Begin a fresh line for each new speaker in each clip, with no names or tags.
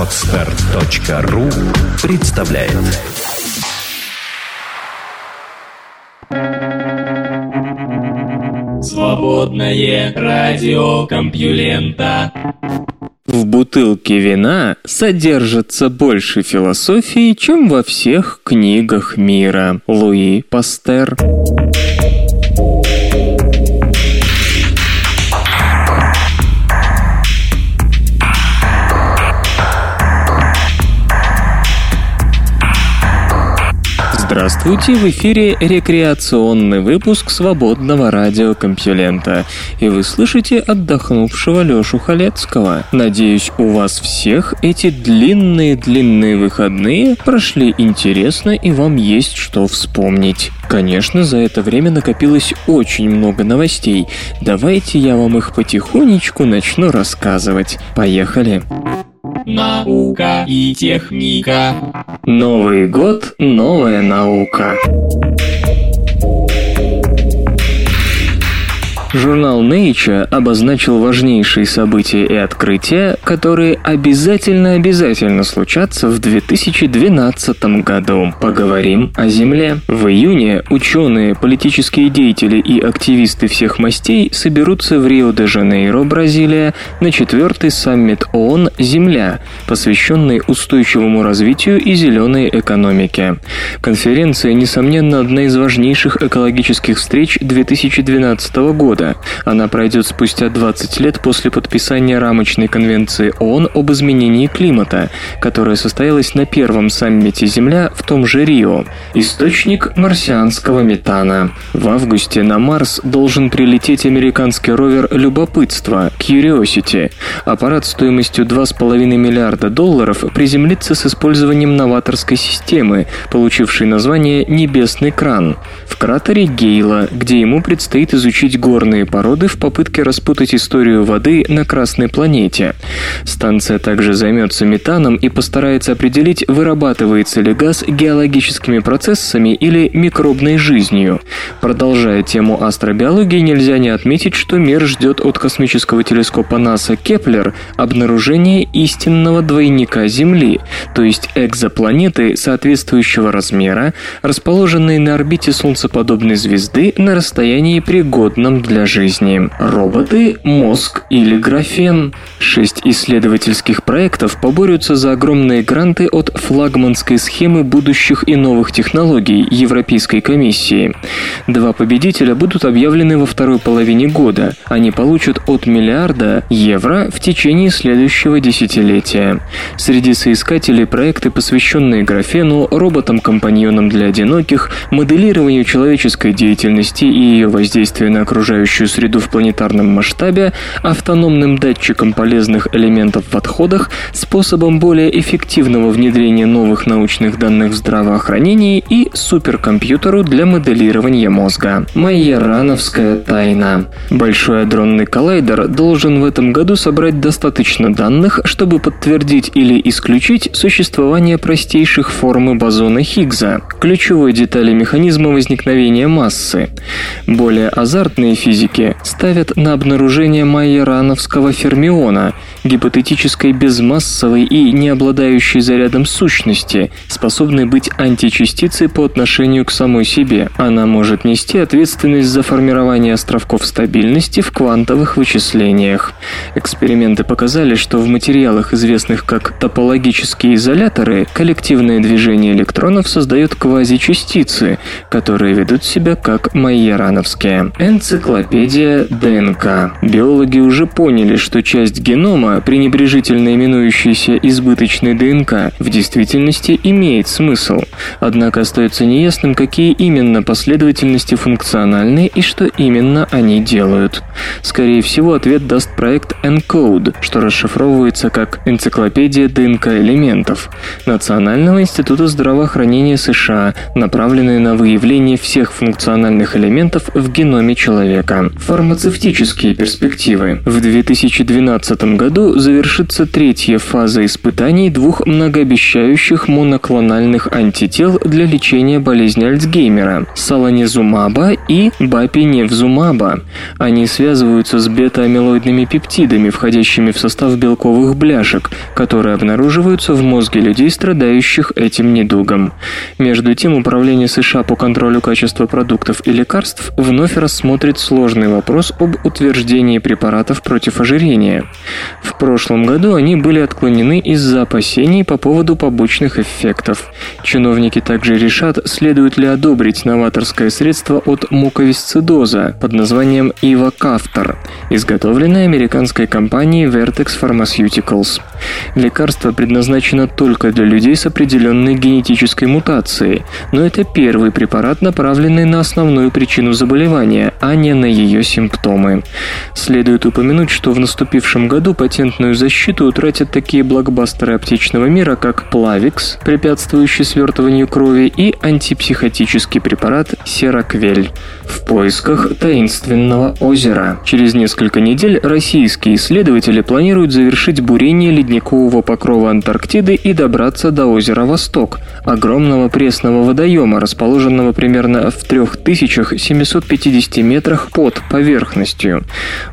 Отстар.ру представляет
Свободное радио Компьюлента
В бутылке вина содержится больше философии, чем во всех книгах мира. Луи Пастер. Здравствуйте, в эфире рекреационный выпуск свободного радиокомпьюлента. И вы слышите отдохнувшего Лёшу Халецкого. Надеюсь, у вас всех эти длинные-длинные выходные прошли интересно и вам есть что вспомнить. Конечно, за это время накопилось очень много новостей. Давайте я вам их потихонечку начну рассказывать. Поехали.
Наука и техника.
Новый год, новая наука. Журнал Nature обозначил важнейшие события и открытия, которые обязательно-обязательно случатся в 2012 году. Поговорим о Земле. В июне ученые, политические деятели и активисты всех мастей соберутся в Рио-де-Жанейро, Бразилия, на четвертый саммит ООН «Земля», посвященный устойчивому развитию и зеленой экономике. Конференция, несомненно, одна из важнейших экологических встреч 2012 года года. Она пройдет спустя 20 лет после подписания рамочной конвенции ООН об изменении климата, которая состоялась на первом саммите Земля в том же Рио. Источник марсианского метана. В августе на Марс должен прилететь американский ровер «Любопытство» Curiosity. Аппарат стоимостью 2,5 миллиарда долларов приземлится с использованием новаторской системы, получившей название «Небесный кран», в кратере Гейла, где ему предстоит изучить горные горные породы в попытке распутать историю воды на Красной планете. Станция также займется метаном и постарается определить, вырабатывается ли газ геологическими процессами или микробной жизнью. Продолжая тему астробиологии, нельзя не отметить, что мир ждет от космического телескопа НАСА Кеплер обнаружение истинного двойника Земли, то есть экзопланеты соответствующего размера, расположенной на орбите солнцеподобной звезды на расстоянии пригодном для для жизни. Роботы, мозг или графен. Шесть исследовательских проектов поборются за огромные гранты от флагманской схемы будущих и новых технологий Европейской комиссии. Два победителя будут объявлены во второй половине года. Они получат от миллиарда евро в течение следующего десятилетия. Среди соискателей проекты, посвященные графену, роботам-компаньонам для одиноких, моделированию человеческой деятельности и ее воздействию на окружающую окружающую среду в планетарном масштабе, автономным датчиком полезных элементов в отходах, способом более эффективного внедрения новых научных данных в здравоохранении и суперкомпьютеру для моделирования мозга. Майерановская тайна. Большой адронный коллайдер должен в этом году собрать достаточно данных, чтобы подтвердить или исключить существование простейших формы бозона Хиггса, ключевой детали механизма возникновения массы. Более азартные физики физики ставят на обнаружение майерановского фермиона, гипотетической безмассовой и не обладающей зарядом сущности, способной быть античастицей по отношению к самой себе. Она может нести ответственность за формирование островков стабильности в квантовых вычислениях. Эксперименты показали, что в материалах, известных как топологические изоляторы, коллективное движение электронов создает квазичастицы, которые ведут себя как майерановские. Энциклопедия Энциклопедия ДНК. Биологи уже поняли, что часть генома, пренебрежительно именующаяся избыточной ДНК, в действительности имеет смысл. Однако остается неясным, какие именно последовательности функциональны и что именно они делают. Скорее всего, ответ даст проект ENCODE, что расшифровывается как «Энциклопедия ДНК элементов» Национального института здравоохранения США, направленная на выявление всех функциональных элементов в геноме человека Ремарка. Фармацевтические перспективы. В 2012 году завершится третья фаза испытаний двух многообещающих моноклональных антител для лечения болезни Альцгеймера – саланизумаба и бапиневзумаба. Они связываются с бета-амилоидными пептидами, входящими в состав белковых бляшек, которые обнаруживаются в мозге людей, страдающих этим недугом. Между тем, Управление США по контролю качества продуктов и лекарств вновь рассмотрит сложный вопрос об утверждении препаратов против ожирения. В прошлом году они были отклонены из-за опасений по поводу побочных эффектов. Чиновники также решат, следует ли одобрить новаторское средство от муковисцидоза под названием Ивакафтор, изготовленное американской компанией Vertex Pharmaceuticals. Лекарство предназначено только для людей с определенной генетической мутацией, но это первый препарат, направленный на основную причину заболевания, а не на ее симптомы. Следует упомянуть, что в наступившем году патентную защиту утратят такие блокбастеры аптечного мира, как Plavix, препятствующий свертыванию крови, и антипсихотический препарат Сераквель. В поисках таинственного озера. Через несколько недель российские исследователи планируют завершить бурение ледникового покрова Антарктиды и добраться до озера Восток, огромного пресного водоема, расположенного примерно в 3750 метрах под поверхностью.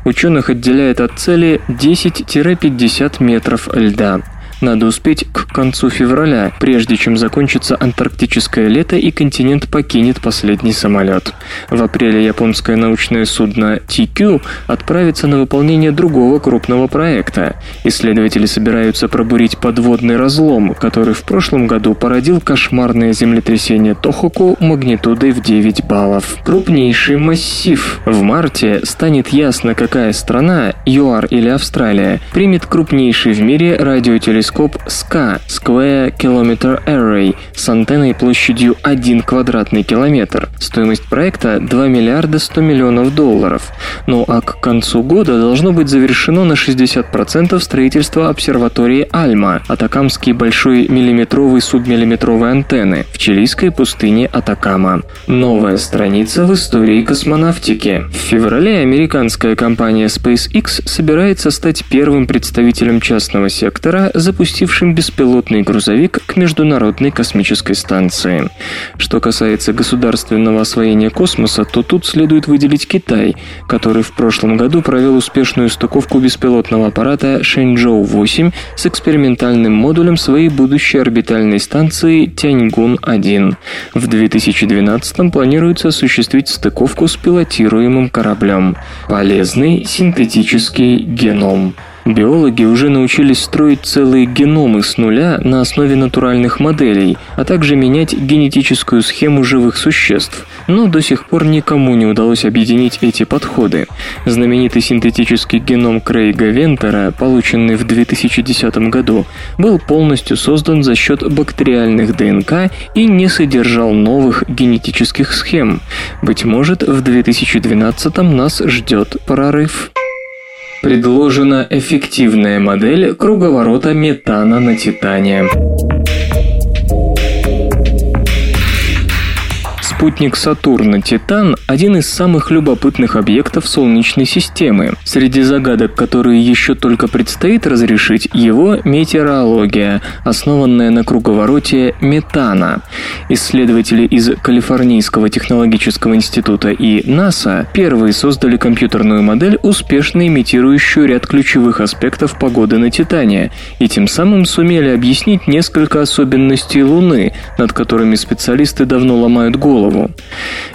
Ученых отделяет от цели 10-50 метров льда. Надо успеть к концу февраля, прежде чем закончится антарктическое лето и континент покинет последний самолет. В апреле японское научное судно TQ отправится на выполнение другого крупного проекта. Исследователи собираются пробурить подводный разлом, который в прошлом году породил кошмарное землетрясение Тохоку магнитудой в 9 баллов. Крупнейший массив. В марте станет ясно, какая страна, ЮАР или Австралия, примет крупнейший в мире радиотелескоп телескоп SCA Square Kilometer Array с антенной площадью 1 квадратный километр. Стоимость проекта 2 миллиарда 100 миллионов долларов. Ну а к концу года должно быть завершено на 60% строительство обсерватории Альма, Атакамский большой миллиметровой субмиллиметровой антенны в чилийской пустыне Атакама. Новая страница в истории космонавтики. В феврале американская компания SpaceX собирается стать первым представителем частного сектора, запустившим беспилотный грузовик к Международной космической станции. Что касается государственного освоения космоса, то тут следует выделить Китай, который в прошлом году провел успешную стыковку беспилотного аппарата Шэньчжоу-8 с экспериментальным модулем своей будущей орбитальной станции Тяньгун-1. В 2012 планируется осуществить стыковку с пилотируемым кораблем. Полезный синтетический геном. Биологи уже научились строить целые геномы с нуля на основе натуральных моделей, а также менять генетическую схему живых существ. Но до сих пор никому не удалось объединить эти подходы. Знаменитый синтетический геном Крейга Вентера, полученный в 2010 году, был полностью создан за счет бактериальных ДНК и не содержал новых генетических схем. Быть может, в 2012 нас ждет прорыв. Предложена эффективная модель круговорота метана на Титане. Спутник Сатурна Титан – один из самых любопытных объектов Солнечной системы. Среди загадок, которые еще только предстоит разрешить, его метеорология, основанная на круговороте метана. Исследователи из Калифорнийского технологического института и НАСА первые создали компьютерную модель, успешно имитирующую ряд ключевых аспектов погоды на Титане, и тем самым сумели объяснить несколько особенностей Луны, над которыми специалисты давно ломают голову голову.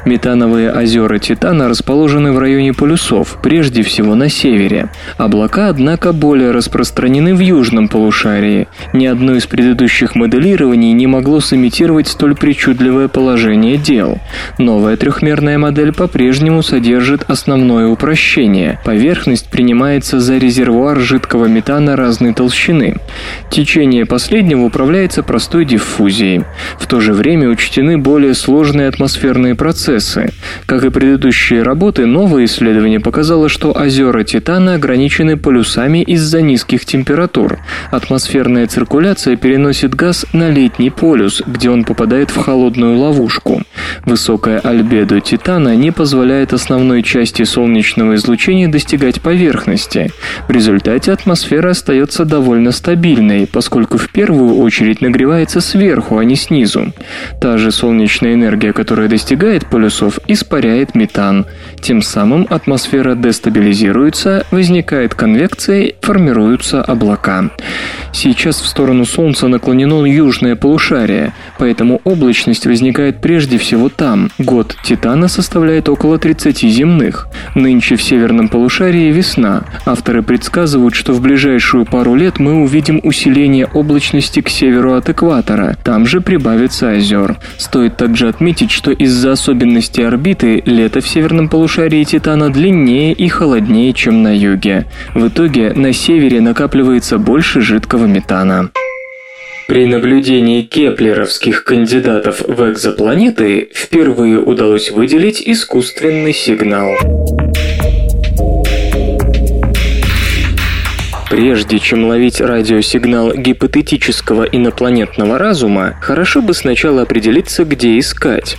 Метановые озера Титана расположены в районе полюсов, прежде всего на севере. Облака, однако, более распространены в южном полушарии. Ни одно из предыдущих моделирований не могло сымитировать столь причудливое положение дел. Новая трехмерная модель по-прежнему содержит основное упрощение. Поверхность принимается за резервуар жидкого метана разной толщины. Течение последнего управляется простой диффузией. В то же время учтены более сложные атмосферные процессы. Как и предыдущие работы, новое исследование показало, что озера Титана ограничены полюсами из-за низких температур. Атмосферная циркуляция переносит газ на летний полюс, где он попадает в холодную ловушку. Высокая альбедо Титана не позволяет основной части солнечного излучения достигать поверхности. В результате атмосфера остается довольно стабильной, поскольку в первую очередь нагревается сверху, а не снизу. Та же солнечная энергия, которая достигает полюсов, испаряет метан. Тем самым атмосфера дестабилизируется, возникает конвекция, формируются облака. Сейчас в сторону Солнца наклонено южное полушарие, поэтому облачность возникает прежде всего там. Год Титана составляет около 30 земных. Нынче в северном полушарии весна. Авторы предсказывают, что в ближайшую пару лет мы увидим усиление облачности к северу от экватора. Там же прибавится озер. Стоит также отметить, что из-за особенностей орбиты лето в северном полушарии Титана длиннее и холоднее, чем на юге. В итоге на севере накапливается больше жидкого метана. При наблюдении кеплеровских кандидатов в экзопланеты впервые удалось выделить искусственный сигнал. Прежде чем ловить радиосигнал гипотетического инопланетного разума, хорошо бы сначала определиться, где искать.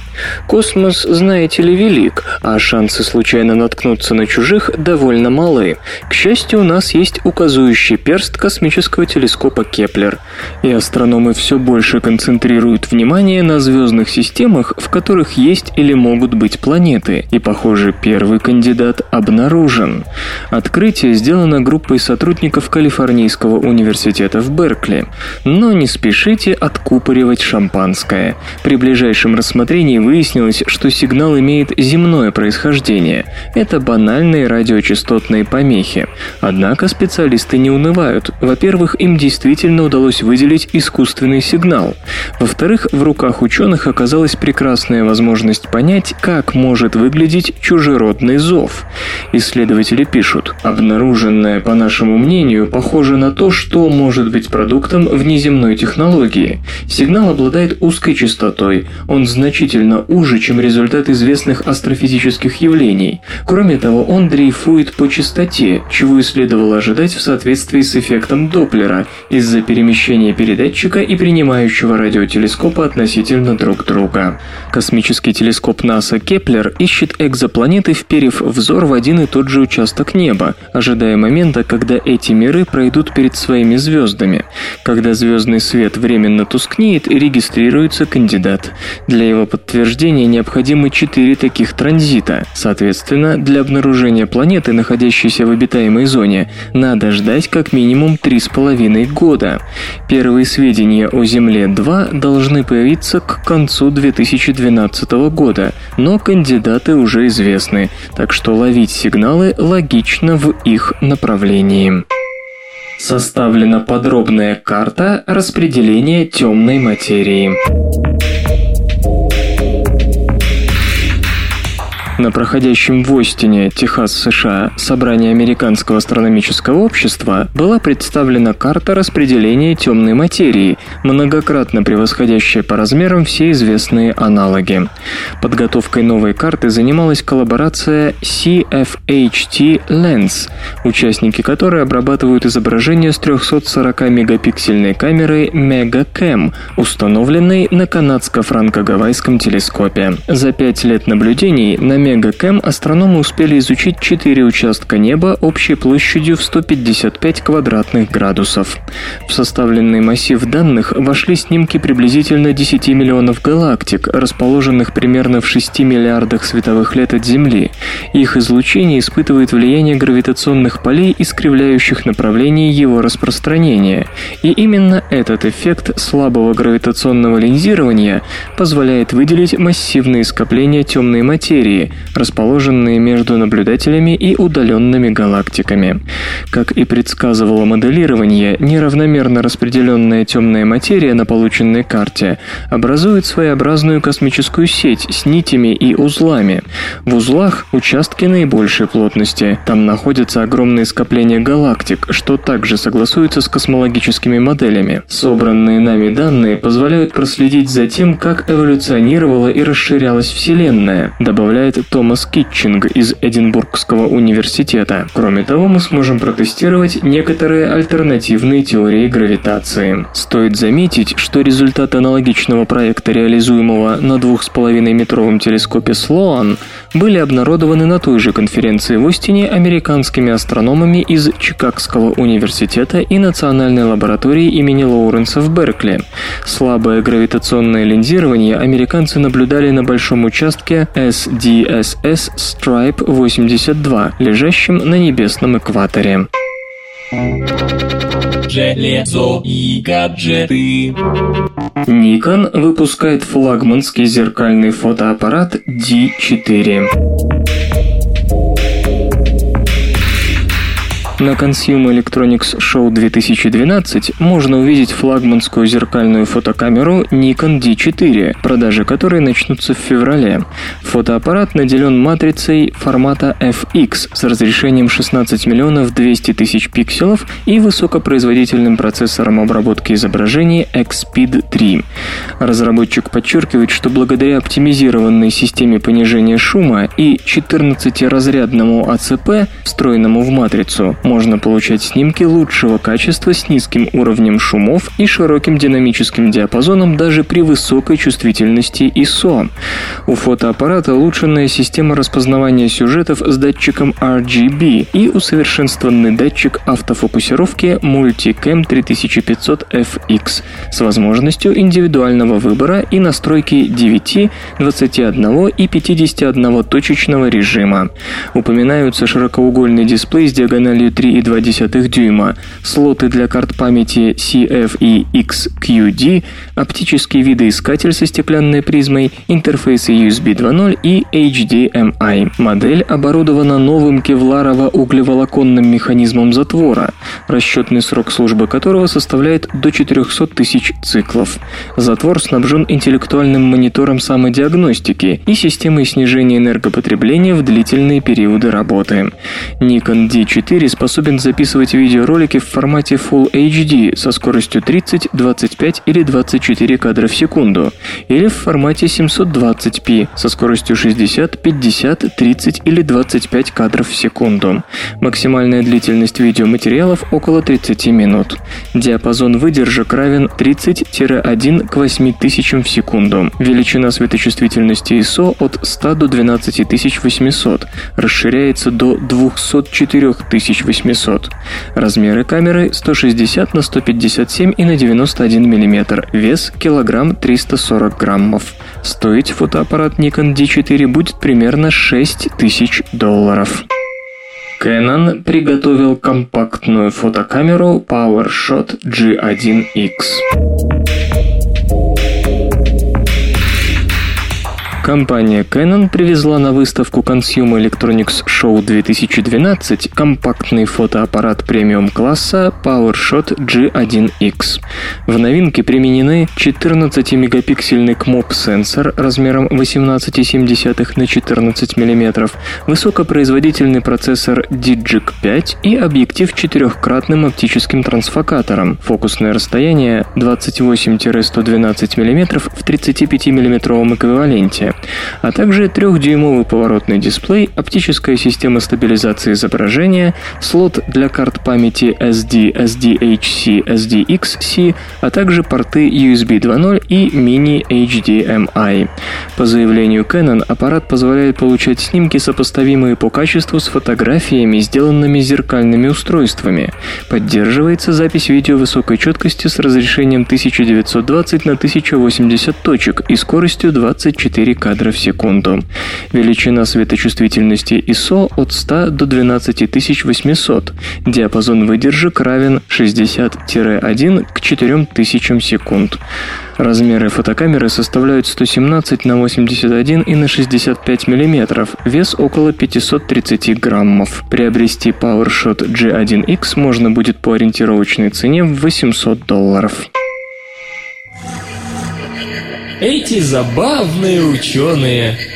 Космос, знаете ли, велик, а шансы случайно наткнуться на чужих довольно малы. К счастью, у нас есть указующий перст космического телескопа Кеплер, и астрономы все больше концентрируют внимание на звездных системах, в которых есть или могут быть планеты, и, похоже, первый кандидат обнаружен. Открытие сделано группой сотрудников Калифорнийского университета в Беркли. Но не спешите откупоривать шампанское. При ближайшем рассмотрении выяснилось, что сигнал имеет земное происхождение. Это банальные радиочастотные помехи. Однако специалисты не унывают. Во-первых, им действительно удалось выделить искусственный сигнал. Во-вторых, в руках ученых оказалась прекрасная возможность понять, как может выглядеть чужеродный зов. Исследователи пишут, обнаруженное, по нашему мнению, мнению, похоже на то, что может быть продуктом внеземной технологии. Сигнал обладает узкой частотой, он значительно уже, чем результат известных астрофизических явлений. Кроме того, он дрейфует по частоте, чего и следовало ожидать в соответствии с эффектом Доплера из-за перемещения передатчика и принимающего радиотелескопа относительно друг друга. Космический телескоп НАСА Кеплер ищет экзопланеты, вперев взор в один и тот же участок неба, ожидая момента, когда эти миры пройдут перед своими звездами. Когда звездный свет временно тускнеет, регистрируется кандидат. Для его подтверждения необходимы четыре таких транзита. Соответственно, для обнаружения планеты, находящейся в обитаемой зоне, надо ждать как минимум три с половиной года. Первые сведения о Земле-2 должны появиться к концу 2012 года, но кандидаты уже известны, так что ловить сигналы логично в их направлении. Составлена подробная карта распределения темной материи. На проходящем в Остине, Техас, США, собрании Американского астрономического общества была представлена карта распределения темной материи, многократно превосходящая по размерам все известные аналоги. Подготовкой новой карты занималась коллаборация CFHT Lens, участники которой обрабатывают изображение с 340-мегапиксельной камерой MegaCam, установленной на канадско-франко-гавайском телескопе. За пять лет наблюдений на Мегакэм астрономы успели изучить четыре участка неба общей площадью в 155 квадратных градусов. В составленный массив данных вошли снимки приблизительно 10 миллионов галактик, расположенных примерно в 6 миллиардах световых лет от Земли. Их излучение испытывает влияние гравитационных полей, искривляющих направление его распространения. И именно этот эффект слабого гравитационного линзирования позволяет выделить массивные скопления темной материи, расположенные между наблюдателями и удаленными галактиками. Как и предсказывало моделирование, неравномерно распределенная темная материя на полученной карте образует своеобразную космическую сеть с нитями и узлами. В узлах участки наибольшей плотности. Там находятся огромные скопления галактик, что также согласуется с космологическими моделями. Собранные нами данные позволяют проследить за тем, как эволюционировала и расширялась Вселенная, добавляет Томас Китчинг из Эдинбургского университета. Кроме того, мы сможем протестировать некоторые альтернативные теории гравитации. Стоит заметить, что результаты аналогичного проекта, реализуемого на 2,5-метровом телескопе Слоан, были обнародованы на той же конференции в Остине американскими астрономами из Чикагского университета и Национальной лаборатории имени Лоуренса в Беркли. Слабое гравитационное линзирование американцы наблюдали на большом участке SDSS Stripe 82, лежащем на небесном экваторе.
Железо и гаджеты.
Nikon выпускает флагманский зеркальный фотоаппарат D4. На Consumer Electronics Show 2012 можно увидеть флагманскую зеркальную фотокамеру Nikon D4, продажи которой начнутся в феврале. Фотоаппарат наделен матрицей формата FX с разрешением 16 миллионов 200 тысяч пикселов и высокопроизводительным процессором обработки изображений XPEED 3. Разработчик подчеркивает, что благодаря оптимизированной системе понижения шума и 14-разрядному АЦП, встроенному в матрицу, можно получать снимки лучшего качества с низким уровнем шумов и широким динамическим диапазоном даже при высокой чувствительности ISO. У фотоаппарата улучшенная система распознавания сюжетов с датчиком RGB и усовершенствованный датчик автофокусировки Multicam 3500FX с возможностью индивидуального выбора и настройки 9, 21 и 51 точечного режима. Упоминаются широкоугольный дисплей с диагональю 3,2 дюйма, слоты для карт памяти CF и XQD, оптический видоискатель со стеклянной призмой, интерфейсы USB 2.0 и HDMI. Модель оборудована новым кевларово-углеволоконным механизмом затвора, расчетный срок службы которого составляет до 400 тысяч циклов. Затвор снабжен интеллектуальным монитором самодиагностики и системой снижения энергопотребления в длительные периоды работы. Nikon D4 способен записывать видеоролики в формате Full HD со скоростью 30, 25 или 24 кадра в секунду, или в формате 720p со скоростью 60, 50, 30 или 25 кадров в секунду. Максимальная длительность видеоматериалов около 30 минут. Диапазон выдержек равен 30-1 к 8000 в секунду. Величина светочувствительности ISO от 100 до 12800, расширяется до 204800 800. Размеры камеры 160 на 157 и на 91 мм. Вес килограмм 340 граммов. Стоить фотоаппарат Nikon D4 будет примерно 6000 долларов. Canon приготовил компактную фотокамеру PowerShot G1X. Компания Canon привезла на выставку Consumer Electronics Show 2012 компактный фотоаппарат премиум-класса PowerShot G1X. В новинке применены 14-мегапиксельный КМОП-сенсор размером 18,7 на 14 мм, высокопроизводительный процессор Digic 5 и объектив четырехкратным оптическим трансфокатором. Фокусное расстояние 28-112 мм в 35 мм а также трехдюймовый поворотный дисплей, оптическая система стабилизации изображения, слот для карт памяти SD, SDHC, SDXC, а также порты USB 2.0 и Mini HDMI. По заявлению Canon, аппарат позволяет получать снимки, сопоставимые по качеству с фотографиями, сделанными зеркальными устройствами. Поддерживается запись видео высокой четкости с разрешением 1920 на 1080 точек и скоростью 24 кадра в секунду. Величина светочувствительности ISO от 100 до 12800. Диапазон выдержек равен 60-1 к 4000 секунд. Размеры фотокамеры составляют 117 на 81 и на 65 мм, вес около 530 граммов. Приобрести PowerShot G1X можно будет по ориентировочной цене в 800 долларов.
Эти забавные ученые.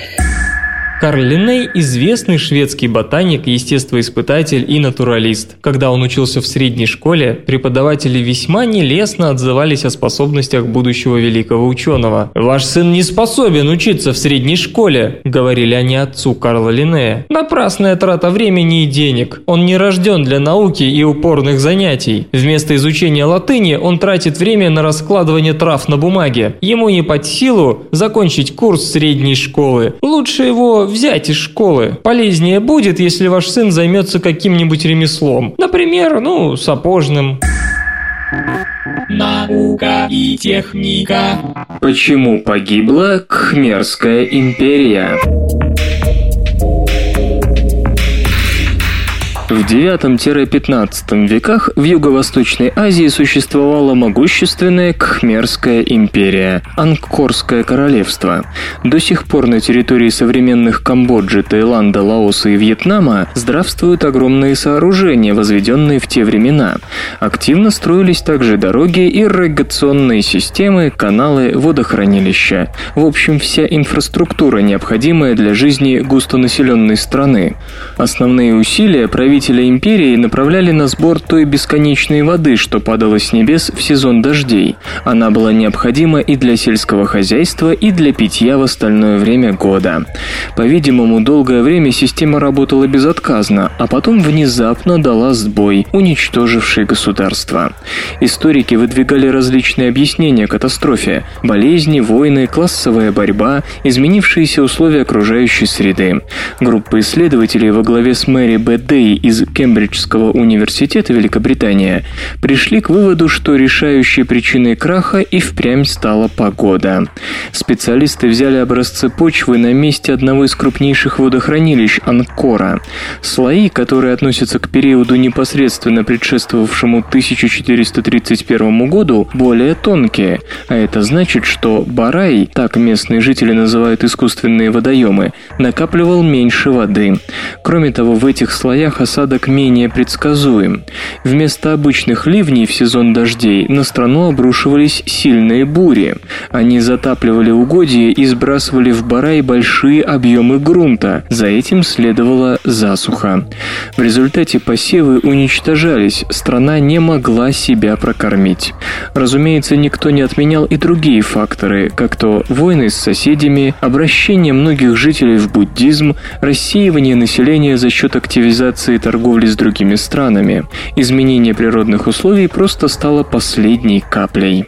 Карл Линней – известный шведский ботаник, естествоиспытатель и натуралист. Когда он учился в средней школе, преподаватели весьма нелестно отзывались о способностях будущего великого ученого. «Ваш сын не способен учиться в средней школе», – говорили они отцу Карла Линнея. «Напрасная трата времени и денег. Он не рожден для науки и упорных занятий. Вместо изучения латыни он тратит время на раскладывание трав на бумаге. Ему не под силу закончить курс средней школы. Лучше его взять из школы. Полезнее будет, если ваш сын займется каким-нибудь ремеслом. Например, ну, сапожным.
Наука и техника.
Почему погибла Кхмерская империя? В IX-XV веках в Юго-Восточной Азии существовала могущественная Кхмерская империя, Ангкорское королевство. До сих пор на территории современных Камбоджи, Таиланда, Лаоса и Вьетнама здравствуют огромные сооружения, возведенные в те времена. Активно строились также дороги, ирригационные системы, каналы, водохранилища. В общем, вся инфраструктура, необходимая для жизни густонаселенной страны. Основные усилия правительства правители империи направляли на сбор той бесконечной воды, что падала с небес в сезон дождей. Она была необходима и для сельского хозяйства, и для питья в остальное время года. По-видимому, долгое время система работала безотказно, а потом внезапно дала сбой, уничтоживший государство. Историки выдвигали различные объяснения катастрофе – болезни, войны, классовая борьба, изменившиеся условия окружающей среды. Группа исследователей во главе с Мэри Б. Дэй из Кембриджского университета Великобритания пришли к выводу, что решающей причиной краха и впрямь стала погода. Специалисты взяли образцы почвы на месте одного из крупнейших водохранилищ Анкора. Слои, которые относятся к периоду непосредственно предшествовавшему 1431 году, более тонкие, а это значит, что Барай, так местные жители называют искусственные водоемы, накапливал меньше воды. Кроме того, в этих слоях осадок менее предсказуем. Вместо обычных ливней в сезон дождей на страну обрушивались сильные бури. Они затапливали угодья и сбрасывали в барай большие объемы грунта. За этим следовала засуха. В результате посевы уничтожались, страна не могла себя прокормить. Разумеется, никто не отменял и другие факторы, как то войны с соседями, обращение многих жителей в буддизм, рассеивание населения за счет активизации торговли с другими странами. Изменение природных условий просто стало последней каплей.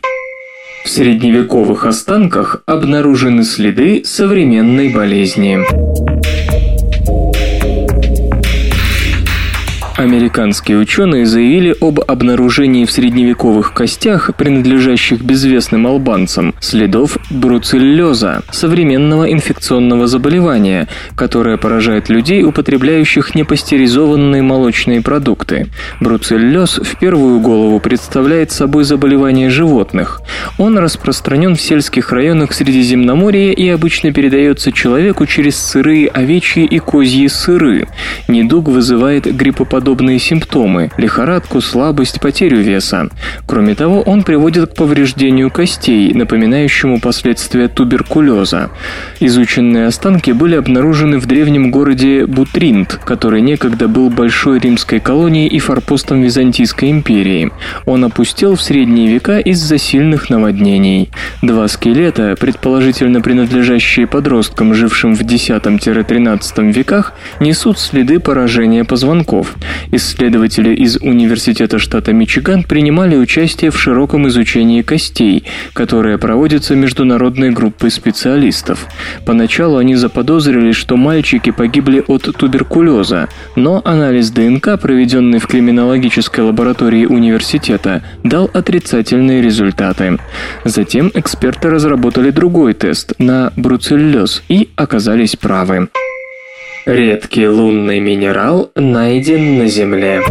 В средневековых останках обнаружены следы современной болезни. Американские ученые заявили об обнаружении в средневековых костях, принадлежащих безвестным албанцам, следов бруцеллеза, современного инфекционного заболевания, которое поражает людей, употребляющих непастеризованные молочные продукты. Бруцеллез в первую голову представляет собой заболевание животных. Он распространен в сельских районах Средиземноморья и обычно передается человеку через сырые овечьи и козьи сыры. Недуг вызывает гриппоподобные подобные симптомы – лихорадку, слабость, потерю веса. Кроме того, он приводит к повреждению костей, напоминающему последствия туберкулеза. Изученные останки были обнаружены в древнем городе Бутринт, который некогда был большой римской колонией и форпостом Византийской империи. Он опустел в средние века из-за сильных наводнений. Два скелета, предположительно принадлежащие подросткам, жившим в X-XIII веках, несут следы поражения позвонков. Исследователи из Университета штата Мичиган принимали участие в широком изучении костей, которое проводится международной группой специалистов. Поначалу они заподозрили, что мальчики погибли от туберкулеза, но анализ ДНК, проведенный в криминологической лаборатории университета, дал отрицательные результаты. Затем эксперты разработали другой тест на бруцеллез и оказались правы. Редкий лунный минерал найден на Земле.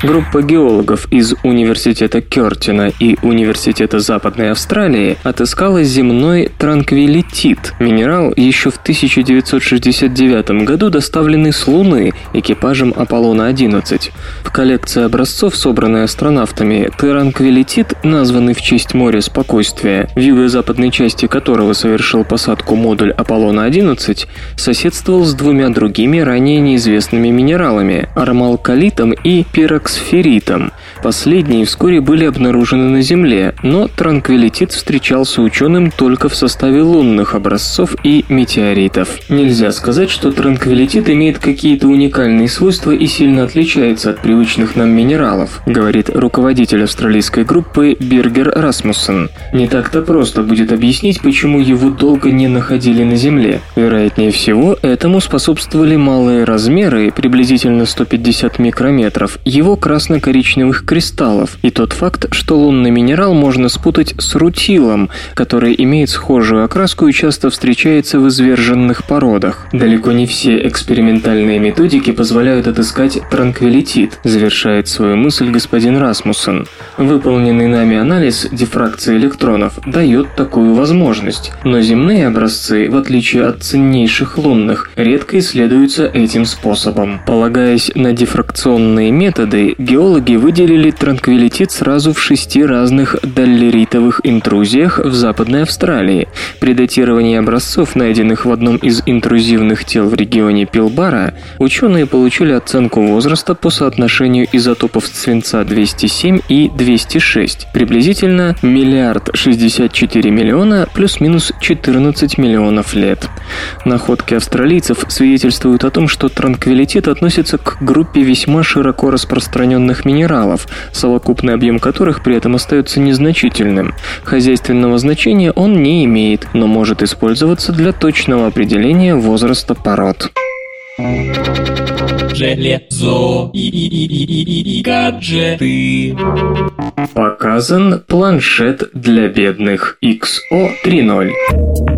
Группа геологов из Университета Кертина и Университета Западной Австралии отыскала земной транквилитит, минерал еще в 1969 году доставленный с Луны экипажем Аполлона-11. В коллекции образцов, собранной астронавтами, транквилитит, названный в честь моря спокойствия, в юго-западной части которого совершил посадку модуль Аполлона-11, соседствовал с двумя другими ранее неизвестными минералами – армалкалитом и пироксидом сферитом. Последние вскоре были обнаружены на Земле, но транквилитит встречался ученым только в составе лунных образцов и метеоритов. Нельзя сказать, что транквилитит имеет какие-то уникальные свойства и сильно отличается от привычных нам минералов, говорит руководитель австралийской группы Бергер Расмуссен. Не так-то просто будет объяснить, почему его долго не находили на Земле. Вероятнее всего, этому способствовали малые размеры, приблизительно 150 микрометров, его красно-коричневых кристаллов и тот факт, что лунный минерал можно спутать с рутилом, который имеет схожую окраску и часто встречается в изверженных породах. Далеко не все экспериментальные методики позволяют отыскать транквилитит, завершает свою мысль господин Расмуссен. Выполненный нами анализ дифракции электронов дает такую возможность, но земные образцы, в отличие от ценнейших лунных, редко исследуются этим способом. Полагаясь на дифракционные методы, геологи выделили транквилитит сразу в шести разных доллеритовых интрузиях в Западной Австралии. При датировании образцов, найденных в одном из интрузивных тел в регионе Пилбара, ученые получили оценку возраста по соотношению изотопов свинца 207 и 206, приблизительно миллиард 64 миллиона плюс-минус 14 миллионов лет. Находки австралийцев свидетельствуют о том, что транквилитит относится к группе весьма широко распространенных минералов, совокупный объем которых при этом остается незначительным. Хозяйственного значения он не имеет, но может использоваться для точного определения возраста пород.
Железо и, и, и, и, и гаджеты.
Показан планшет для бедных XO 3.0.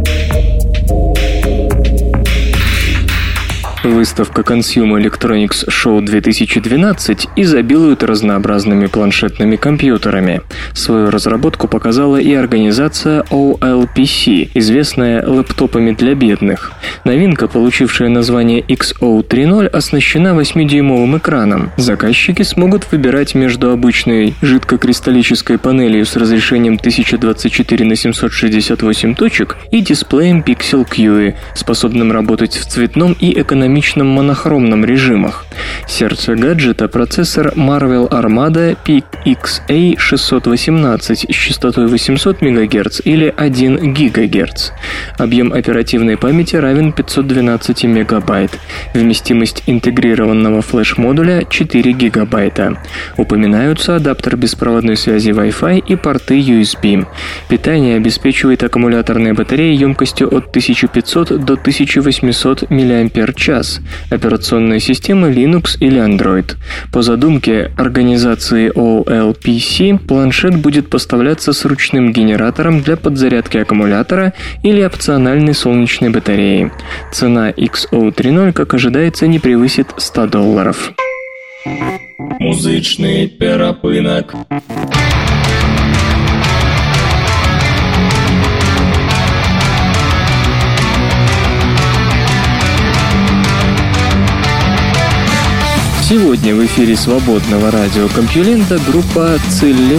Выставка Consumer Electronics Show 2012 изобилует разнообразными планшетными компьютерами. Свою разработку показала и организация OLPC, известная лэптопами для бедных. Новинка, получившая название XO 3.0, оснащена 8-дюймовым экраном. Заказчики смогут выбирать между обычной жидкокристаллической панелью с разрешением 1024 на 768 точек и дисплеем Pixel QE, способным работать в цветном и экономическом динамичном монохромном режимах. Сердце гаджета – процессор Marvel Armada PXA618 с частотой 800 МГц или 1 ГГц. Объем оперативной памяти равен 512 МБ. Вместимость интегрированного флеш-модуля 4 ГБ. Упоминаются адаптер беспроводной связи Wi-Fi и порты USB. Питание обеспечивает аккумуляторная батарея емкостью от 1500 до 1800 мАч час, операционная система Linux или Android. По задумке организации OLPC, планшет будет поставляться с ручным генератором для подзарядки аккумулятора или опциональной солнечной батареи. Цена XO30, как ожидается, не превысит 100 долларов.
Музычный перапынок.
Сегодня в эфире свободного радиокомпьюлента группа Цилли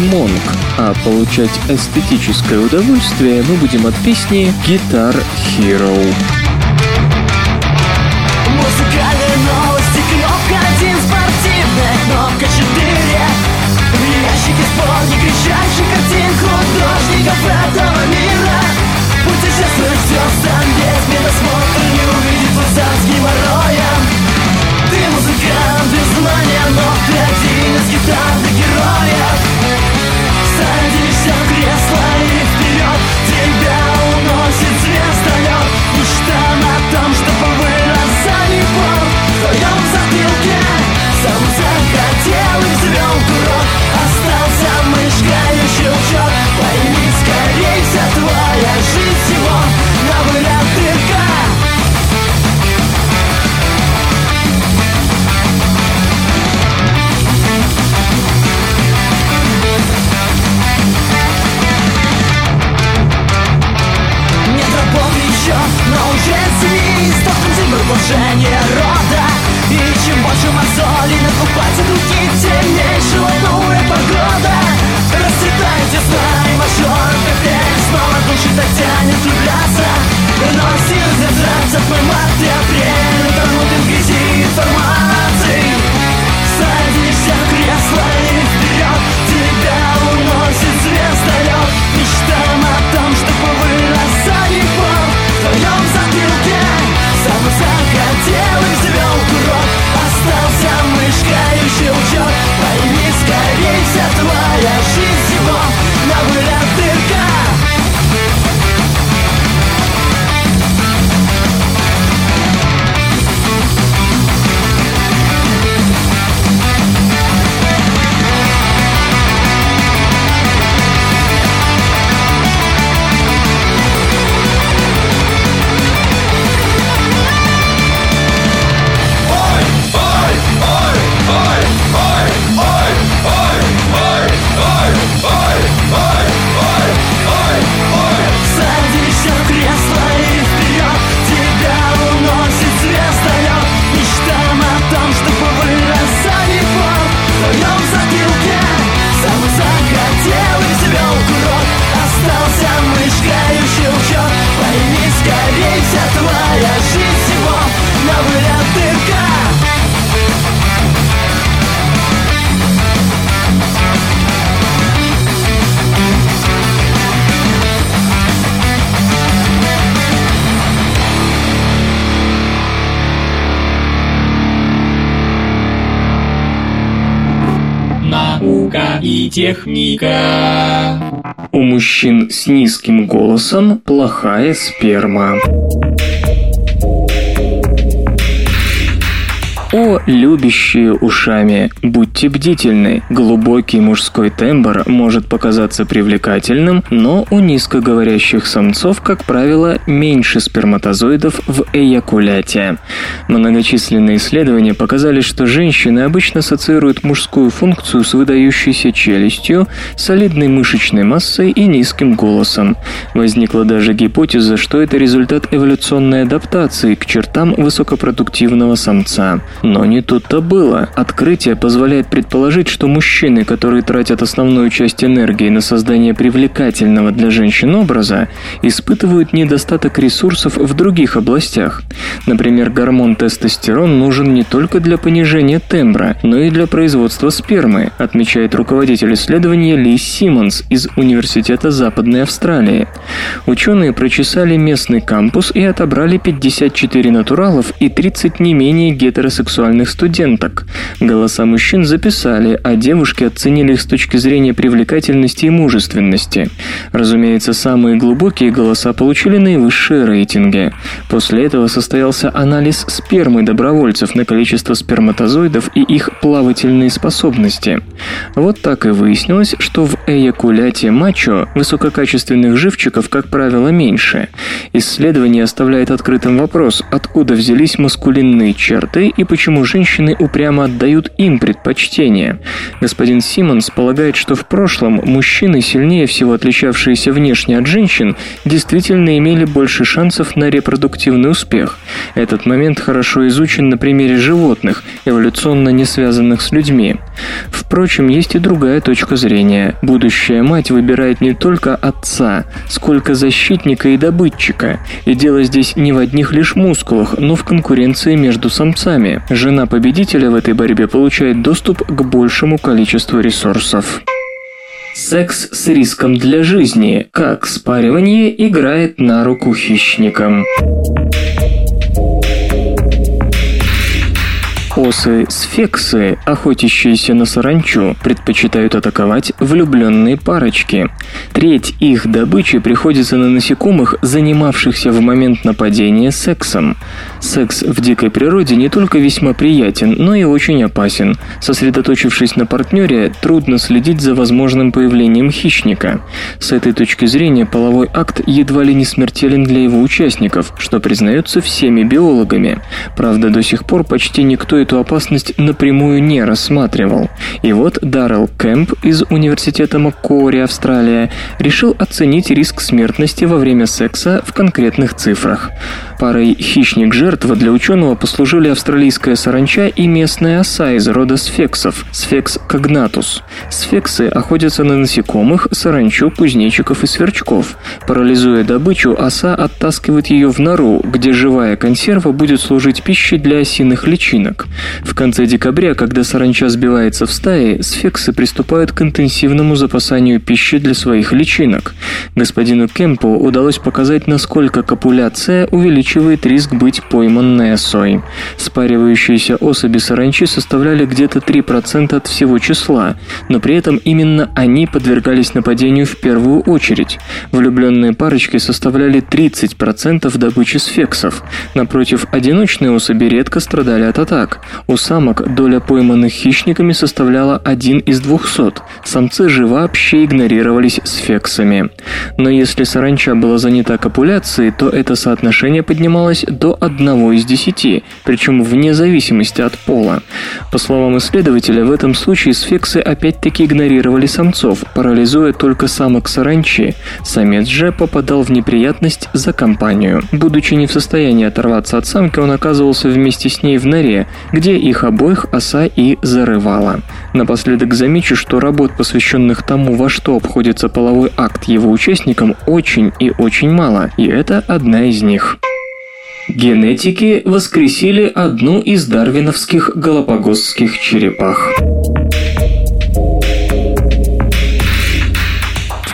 а получать эстетическое удовольствие мы будем от песни «Guitar Hero».
Скорей, вся твоя жизнь всего души так тянет влюбляться Но держаться в мой март и апрель Утонутым в грязи
Наука и техника.
У мужчин с низким голосом плохая сперма. Любящие ушами, будьте бдительны. Глубокий мужской тембр может показаться привлекательным, но у низкоговорящих самцов, как правило, меньше сперматозоидов в эякуляте. Многочисленные исследования показали, что женщины обычно ассоциируют мужскую функцию с выдающейся челюстью, солидной мышечной массой и низким голосом. Возникла даже гипотеза, что это результат эволюционной адаптации к чертам высокопродуктивного самца. Но не тут-то было. Открытие позволяет предположить, что мужчины, которые тратят основную часть энергии на создание привлекательного для женщин образа, испытывают недостаток ресурсов в других областях. Например, гормон тестостерон нужен не только для понижения тембра, но и для производства спермы, отмечает руководитель исследования Ли Симмонс из Университета Западной Австралии. Ученые прочесали местный кампус и отобрали 54 натуралов и 30 не менее гетеросексуальных студенток. Голоса мужчин записали, а девушки оценили их с точки зрения привлекательности и мужественности. Разумеется, самые глубокие голоса получили наивысшие рейтинги. После этого состоялся анализ спермы добровольцев на количество сперматозоидов и их плавательные способности. Вот так и выяснилось, что в эякуляте мачо высококачественных живчиков, как правило, меньше. Исследование оставляет открытым вопрос, откуда взялись маскулинные черты и почему женщины упрямо отдают им предпочтение. Господин Симмонс полагает, что в прошлом мужчины, сильнее всего отличавшиеся внешне от женщин, действительно имели больше шансов на репродуктивный успех. Этот момент хорошо изучен на примере животных, эволюционно не связанных с людьми. Впрочем, есть и другая точка зрения. Будущая мать выбирает не только отца, сколько защитника и добытчика. И дело здесь не в одних лишь мускулах, но в конкуренции между самцами. Жена победителя в этой борьбе получает доступ к большему количеству ресурсов. Секс с риском для жизни, как спаривание играет на руку хищникам. Осы-сфексы, охотящиеся на саранчу, предпочитают атаковать влюбленные парочки. Треть их добычи приходится на насекомых, занимавшихся в момент нападения сексом. Секс в дикой природе не только весьма приятен, но и очень опасен. Сосредоточившись на партнере, трудно следить за возможным появлением хищника. С этой точки зрения половой акт едва ли не смертелен для его участников, что признается всеми биологами. Правда, до сих пор почти никто эту опасность напрямую не рассматривал. И вот Даррелл Кэмп из Университета Маккуори, Австралия, решил оценить риск смертности во время секса в конкретных цифрах. Парой хищник-жертва для ученого послужили австралийская саранча и местная оса из рода сфексов – сфекс когнатус. Сфексы охотятся на насекомых, саранчу, кузнечиков и сверчков. Парализуя добычу, оса оттаскивает ее в нору, где живая консерва будет служить пищей для осиных личинок. В конце декабря, когда саранча сбивается в стаи, сфексы приступают к интенсивному запасанию пищи для своих личинок. Господину Кемпу удалось показать, насколько копуляция увеличивает риск быть пойманной осой. Спаривающиеся особи саранчи составляли где-то 3% от всего числа, но при этом именно они подвергались нападению в первую очередь. Влюбленные парочки составляли 30% добычи сфексов. Напротив, одиночные особи редко страдали от атак. У самок доля пойманных хищниками составляла 1 из 200. Самцы же вообще игнорировались сфексами. Но если саранча была занята копуляцией, то это соотношение поднималось до 1 из 10, причем вне зависимости от пола. По словам исследователя, в этом случае сфексы опять-таки игнорировали самцов, парализуя только самок саранчи. Самец же попадал в неприятность за компанию. Будучи не в состоянии оторваться от самки, он оказывался вместе с ней в норе, где их обоих оса и зарывала. Напоследок замечу, что работ, посвященных тому, во что обходится половой акт его участникам, очень и очень мало, и это одна из них. Генетики воскресили одну из дарвиновских галапагосских черепах.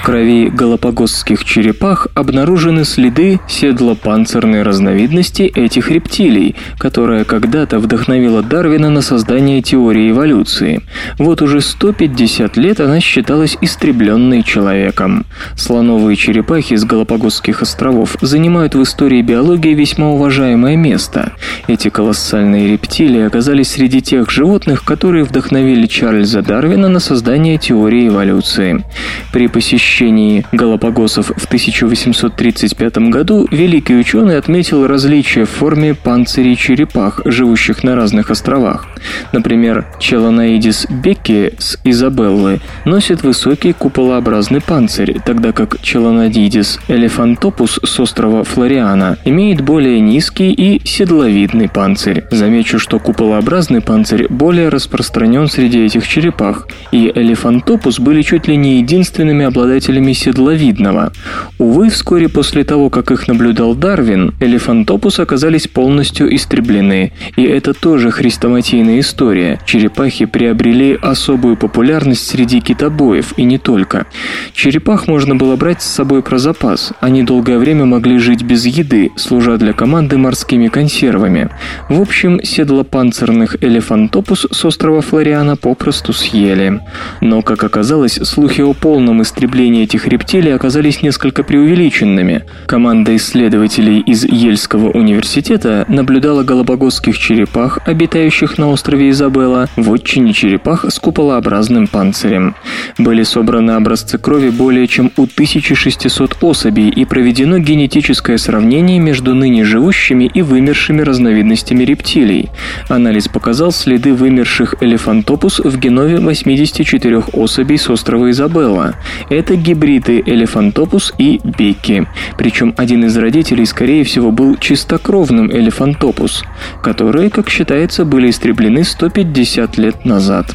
Крови галапагосских черепах обнаружены следы седлопанцирной разновидности этих рептилий, которая когда-то вдохновила Дарвина на создание теории эволюции. Вот уже 150 лет она считалась истребленной человеком. Слоновые черепахи с Галапагосских островов занимают в истории биологии весьма уважаемое место. Эти колоссальные рептилии оказались среди тех животных, которые вдохновили Чарльза Дарвина на создание теории эволюции. При посещении посещении Галапагосов в 1835 году великий ученый отметил различия в форме панцирей черепах, живущих на разных островах. Например, Челанаидис бекки с Изабеллы носит высокий куполообразный панцирь, тогда как Челанадидис элефантопус с острова Флориана имеет более низкий и седловидный панцирь. Замечу, что куполообразный панцирь более распространен среди этих черепах, и элефантопус были чуть ли не единственными обладателями представителями седловидного. Увы, вскоре после того, как их наблюдал Дарвин, элефантопус оказались полностью истреблены. И это тоже хрестоматийная история. Черепахи приобрели особую популярность среди китобоев, и не только. Черепах можно было брать с собой про запас. Они долгое время могли жить без еды, служа для команды морскими консервами. В общем, седлопанцирных элефантопус с острова Флориана попросту съели. Но, как оказалось, слухи о полном истреблении поведения этих рептилий оказались несколько преувеличенными. Команда исследователей из Ельского университета наблюдала галапагосских черепах, обитающих на острове Изабелла, в отчине черепах с куполообразным панцирем. Были собраны образцы крови более чем у 1600 особей и проведено генетическое сравнение между ныне живущими и вымершими разновидностями рептилий. Анализ показал следы вымерших элефантопус в генове 84 особей с острова Изабелла. Это гибриды Элефантопус и Бекки. Причем один из родителей, скорее всего, был чистокровным Элефантопус, которые, как считается, были истреблены 150 лет назад.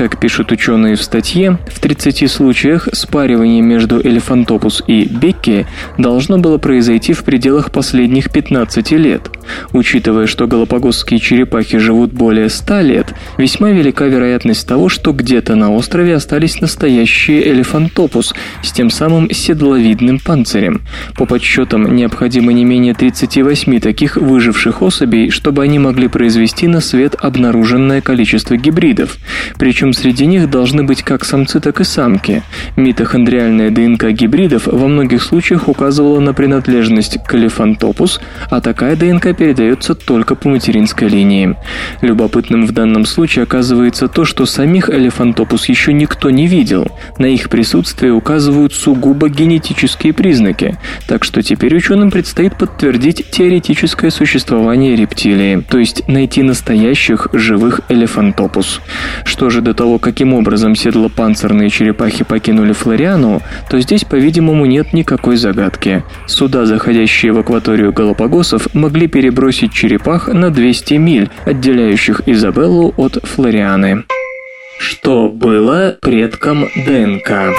Как пишут ученые в статье, в 30 случаях спаривание между Элефантопус и Бекки должно было произойти в пределах последних 15 лет. Учитывая, что галапагосские черепахи живут более 100 лет, весьма велика вероятность того, что где-то на острове остались настоящие Элефантопус с тем самым седловидным панцирем. По подсчетам, необходимо не менее 38 таких выживших особей, чтобы они могли произвести на свет обнаруженное количество гибридов. Причем причем среди них должны быть как самцы, так и самки. Митохондриальная ДНК гибридов во многих случаях указывала на принадлежность к элефантопус, а такая ДНК передается только по материнской линии. Любопытным в данном случае оказывается то, что самих элефантопус еще никто не видел. На их присутствие указывают сугубо генетические признаки, так что теперь ученым предстоит подтвердить теоретическое существование рептилии, то есть найти настоящих живых элефантопус. Что же до того, каким образом седлопанцирные черепахи покинули Флориану, то здесь, по-видимому, нет никакой загадки. Суда, заходящие в акваторию Галапагосов, могли перебросить черепах на 200 миль, отделяющих Изабеллу от Флорианы. Что было предком ДНК?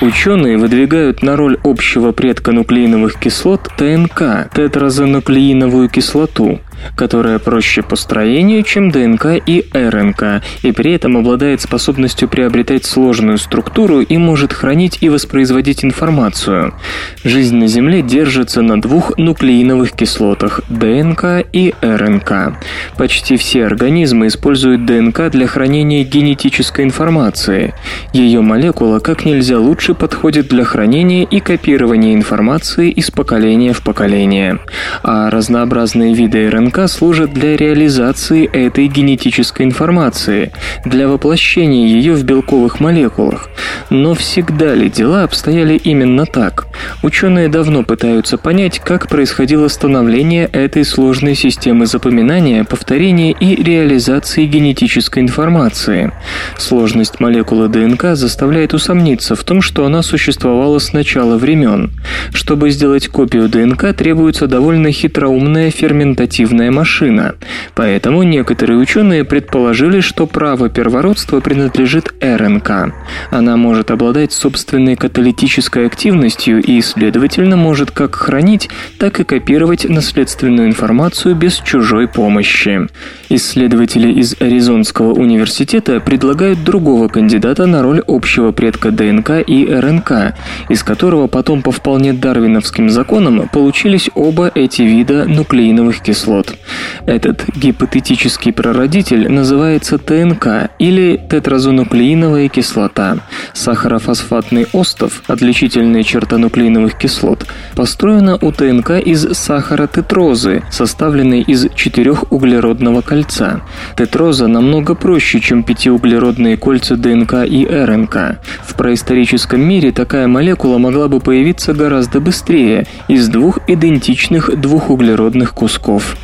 Ученые выдвигают на роль общего предка нуклеиновых кислот ТНК – тетразонуклеиновую кислоту которая проще по строению, чем ДНК и РНК, и при этом обладает способностью приобретать сложную структуру и может хранить и воспроизводить информацию. Жизнь на Земле держится на двух нуклеиновых кислотах – ДНК и РНК. Почти все организмы используют ДНК для хранения генетической информации. Ее молекула как нельзя лучше подходит для хранения и копирования информации из поколения в поколение. А разнообразные виды РНК ДНК служат для реализации этой генетической информации, для воплощения ее в белковых молекулах. Но всегда ли дела обстояли именно так? Ученые давно пытаются понять, как происходило становление этой сложной системы запоминания, повторения и реализации генетической информации. Сложность молекулы ДНК заставляет усомниться в том, что она существовала с начала времен. Чтобы сделать копию ДНК, требуется довольно хитроумная ферментативная эволюционная машина. Поэтому некоторые ученые предположили, что право первородства принадлежит РНК. Она может обладать собственной каталитической активностью и, следовательно, может как хранить, так и копировать наследственную информацию без чужой помощи. Исследователи из Аризонского университета предлагают другого кандидата на роль общего предка ДНК и РНК, из которого потом по вполне дарвиновским законам получились оба эти вида нуклеиновых кислот кислот. Этот гипотетический прародитель называется ТНК или тетразонуклеиновая кислота. Сахарофосфатный остов, отличительная черта нуклеиновых кислот, построена у ТНК из сахара тетрозы, составленной из четырехуглеродного кольца. Тетроза намного проще, чем пятиуглеродные кольца ДНК и РНК. В происторическом мире такая молекула могла бы появиться гораздо быстрее из двух идентичных двухуглеродных кусков.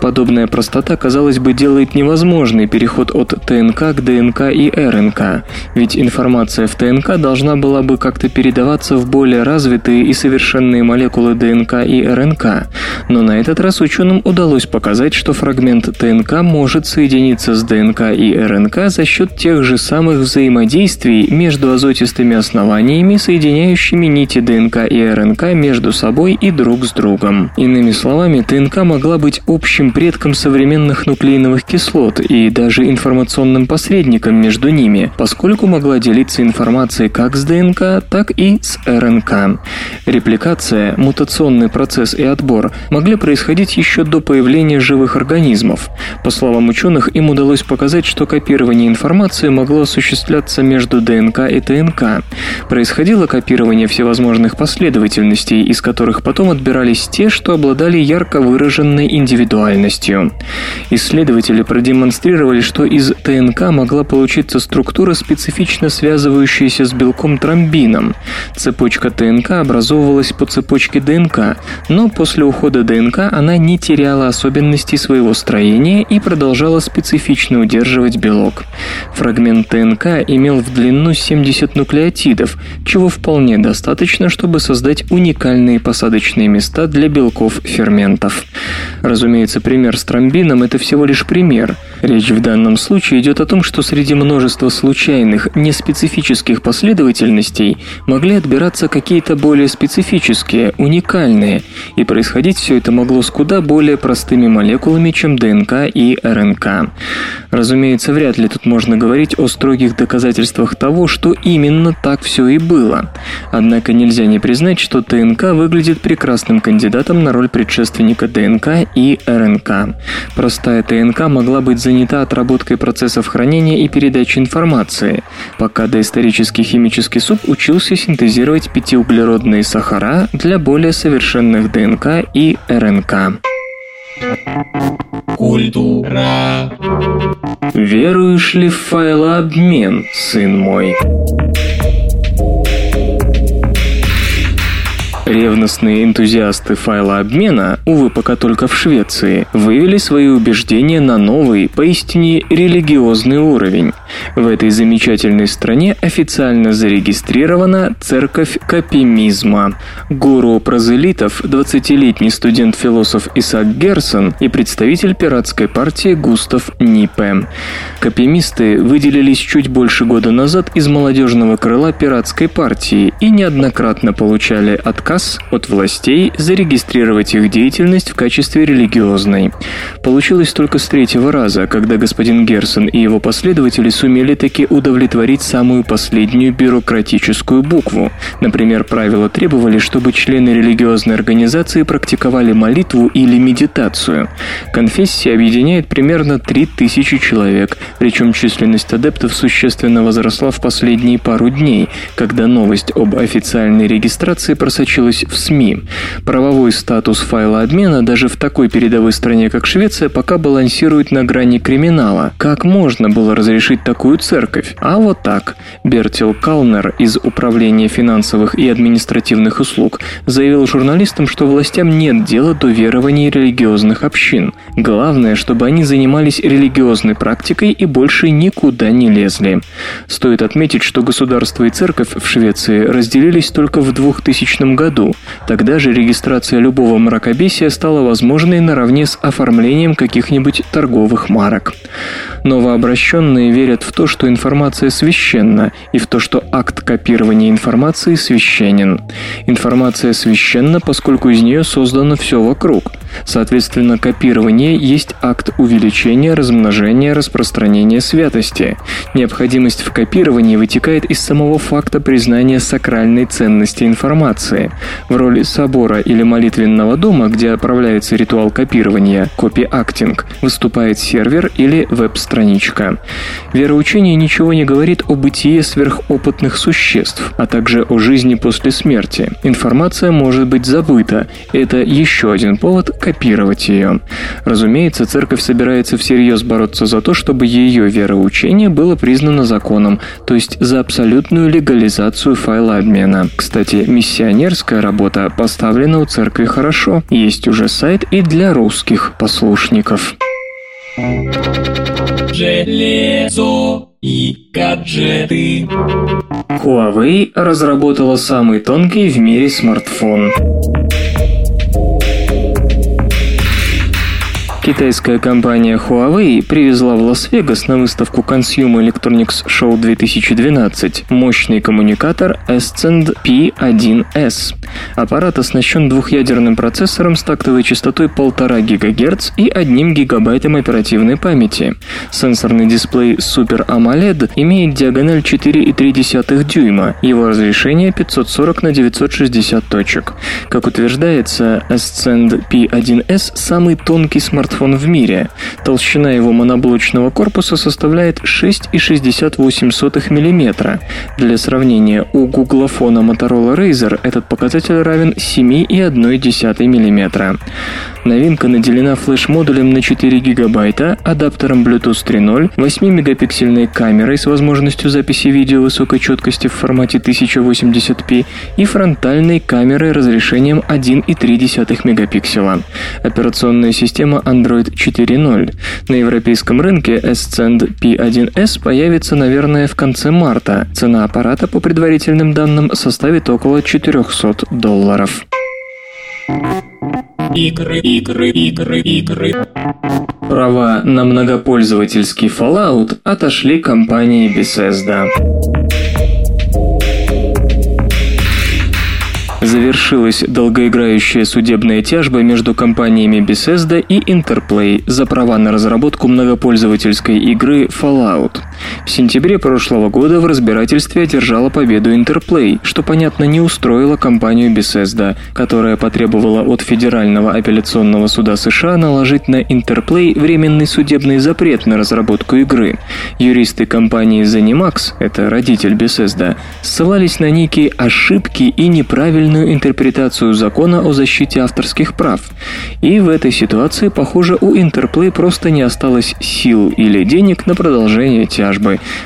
Подобная простота, казалось бы, делает невозможный переход от ТНК к ДНК и РНК, ведь информация в ТНК должна была бы как-то передаваться в более развитые и совершенные молекулы ДНК и РНК. Но на этот раз ученым удалось показать, что фрагмент ТНК может соединиться с ДНК и РНК за счет тех же самых взаимодействий между азотистыми основаниями, соединяющими нити ДНК и РНК между собой и друг с другом. Иными словами, ТНК могла быть общим предком современных нуклеиновых кислот и даже информационным посредником между ними, поскольку могла делиться информацией как с ДНК, так и с РНК. Репликация, мутационный процесс и отбор могли происходить еще до появления живых организмов. По словам ученых, им удалось показать, что копирование информации могло осуществляться между ДНК и ТНК. Происходило копирование всевозможных последовательностей, из которых потом отбирались те, что обладали ярко выраженной индивидуальностью индивидуальностью. Исследователи продемонстрировали, что из ТНК могла получиться структура, специфично связывающаяся с белком тромбином. Цепочка ТНК образовывалась по цепочке ДНК, но после ухода ДНК она не теряла особенностей своего строения и продолжала специфично удерживать белок. Фрагмент ТНК имел в длину 70 нуклеотидов, чего вполне достаточно, чтобы создать уникальные посадочные места для белков ферментов. Разумеется, пример с тромбином – это всего лишь пример. Речь в данном случае идет о том, что среди множества случайных, неспецифических последовательностей могли отбираться какие-то более специфические, уникальные, и происходить все это могло с куда более простыми молекулами, чем ДНК и РНК. Разумеется, вряд ли тут можно говорить о строгих доказательствах того, что именно так все и было. Однако нельзя не признать, что ТНК выглядит прекрасным кандидатом на роль предшественника ДНК и РНК. Простая ТНК могла быть занята отработкой процессов хранения и передачи информации, пока доисторический химический суп учился синтезировать пятиуглеродные сахара для более совершенных ДНК и РНК.
Культура.
Веруешь ли в файлообмен, сын мой? Ревностные энтузиасты файлообмена, увы, пока только в Швеции, вывели свои убеждения на новый, поистине религиозный уровень. В этой замечательной стране официально зарегистрирована церковь капимизма. Гуру прозелитов, 20-летний студент-философ Исаак Герсон и представитель пиратской партии Густав Нипе. Капимисты выделились чуть больше года назад из молодежного крыла пиратской партии и неоднократно получали отказ от властей зарегистрировать их деятельность в качестве религиозной. Получилось только с третьего раза, когда господин Герсон и его последователи сумели таки удовлетворить самую последнюю бюрократическую букву. Например, правила требовали, чтобы члены религиозной организации практиковали молитву или медитацию. Конфессия объединяет примерно 3000 человек, причем численность адептов существенно возросла в последние пару дней, когда новость об официальной регистрации просочилась в СМИ. Правовой статус файла обмена даже в такой передовой стране, как Швеция, пока балансирует на грани криминала. Как можно было разрешить такую церковь. А вот так. Бертил Калнер из Управления финансовых и административных услуг заявил журналистам, что властям нет дела до верований религиозных общин. Главное, чтобы они занимались религиозной практикой и больше никуда не лезли. Стоит отметить, что государство и церковь в Швеции разделились только в 2000 году. Тогда же регистрация любого мракобесия стала возможной наравне с оформлением каких-нибудь торговых марок. Новообращенные верят в то, что информация священна, и в то, что акт копирования информации священен. Информация священна, поскольку из нее создано все вокруг. Соответственно, копирование есть акт увеличения, размножения, распространения святости. Необходимость в копировании вытекает из самого факта признания сакральной ценности информации. В роли собора или молитвенного дома, где отправляется ритуал копирования, копи-актинг, выступает сервер или веб-страничка. Вероучение ничего не говорит о бытии сверхопытных существ, а также о жизни после смерти. Информация может быть забыта. Это еще один повод копировать ее. Разумеется, церковь собирается всерьез бороться за то, чтобы ее вероучение было признано законом, то есть за абсолютную легализацию файла обмена. Кстати, миссионерская работа поставлена у церкви хорошо. Есть уже сайт и для русских послушников.
Железо и гаджеты.
Huawei разработала самый тонкий в мире смартфон. Китайская компания Huawei привезла в Лас-Вегас на выставку Consumer Electronics Show 2012 мощный коммуникатор Ascend P1S. Аппарат оснащен двухъядерным процессором с тактовой частотой 1,5 ГГц и 1 ГБ оперативной памяти. Сенсорный дисплей Super AMOLED имеет диагональ 4,3 дюйма, его разрешение 540 на 960 точек. Как утверждается, Ascend P1S самый тонкий смартфон смартфон в мире. Толщина его моноблочного корпуса составляет 6,68 мм. Для сравнения, у гуглофона Motorola Razer этот показатель равен 7,1 мм. Новинка наделена флеш-модулем на 4 гигабайта, адаптером Bluetooth 3.0, 8-мегапиксельной камерой с возможностью записи видео высокой четкости в формате 1080p и фронтальной камерой разрешением 1,3 мегапикселя. Операционная система Android 4.0. На европейском рынке Ascend P1S появится, наверное, в конце марта. Цена аппарата, по предварительным данным, составит около 400 долларов.
Игры, игры, игры, игры.
Права на многопользовательский Fallout отошли компании Bethesda. Завершилась долгоиграющая судебная тяжба между компаниями Bethesda и Interplay за права на разработку многопользовательской игры Fallout. В сентябре прошлого года в разбирательстве одержала победу Интерплей, что, понятно, не устроило компанию Bethesda, которая потребовала от Федерального апелляционного суда США наложить на Интерплей временный судебный запрет на разработку игры. Юристы компании ZeniMax, это родитель Bethesda, ссылались на некие ошибки и неправильную интерпретацию закона о защите авторских прав. И в этой ситуации, похоже, у Интерплей просто не осталось сил или денег на продолжение тяжбы,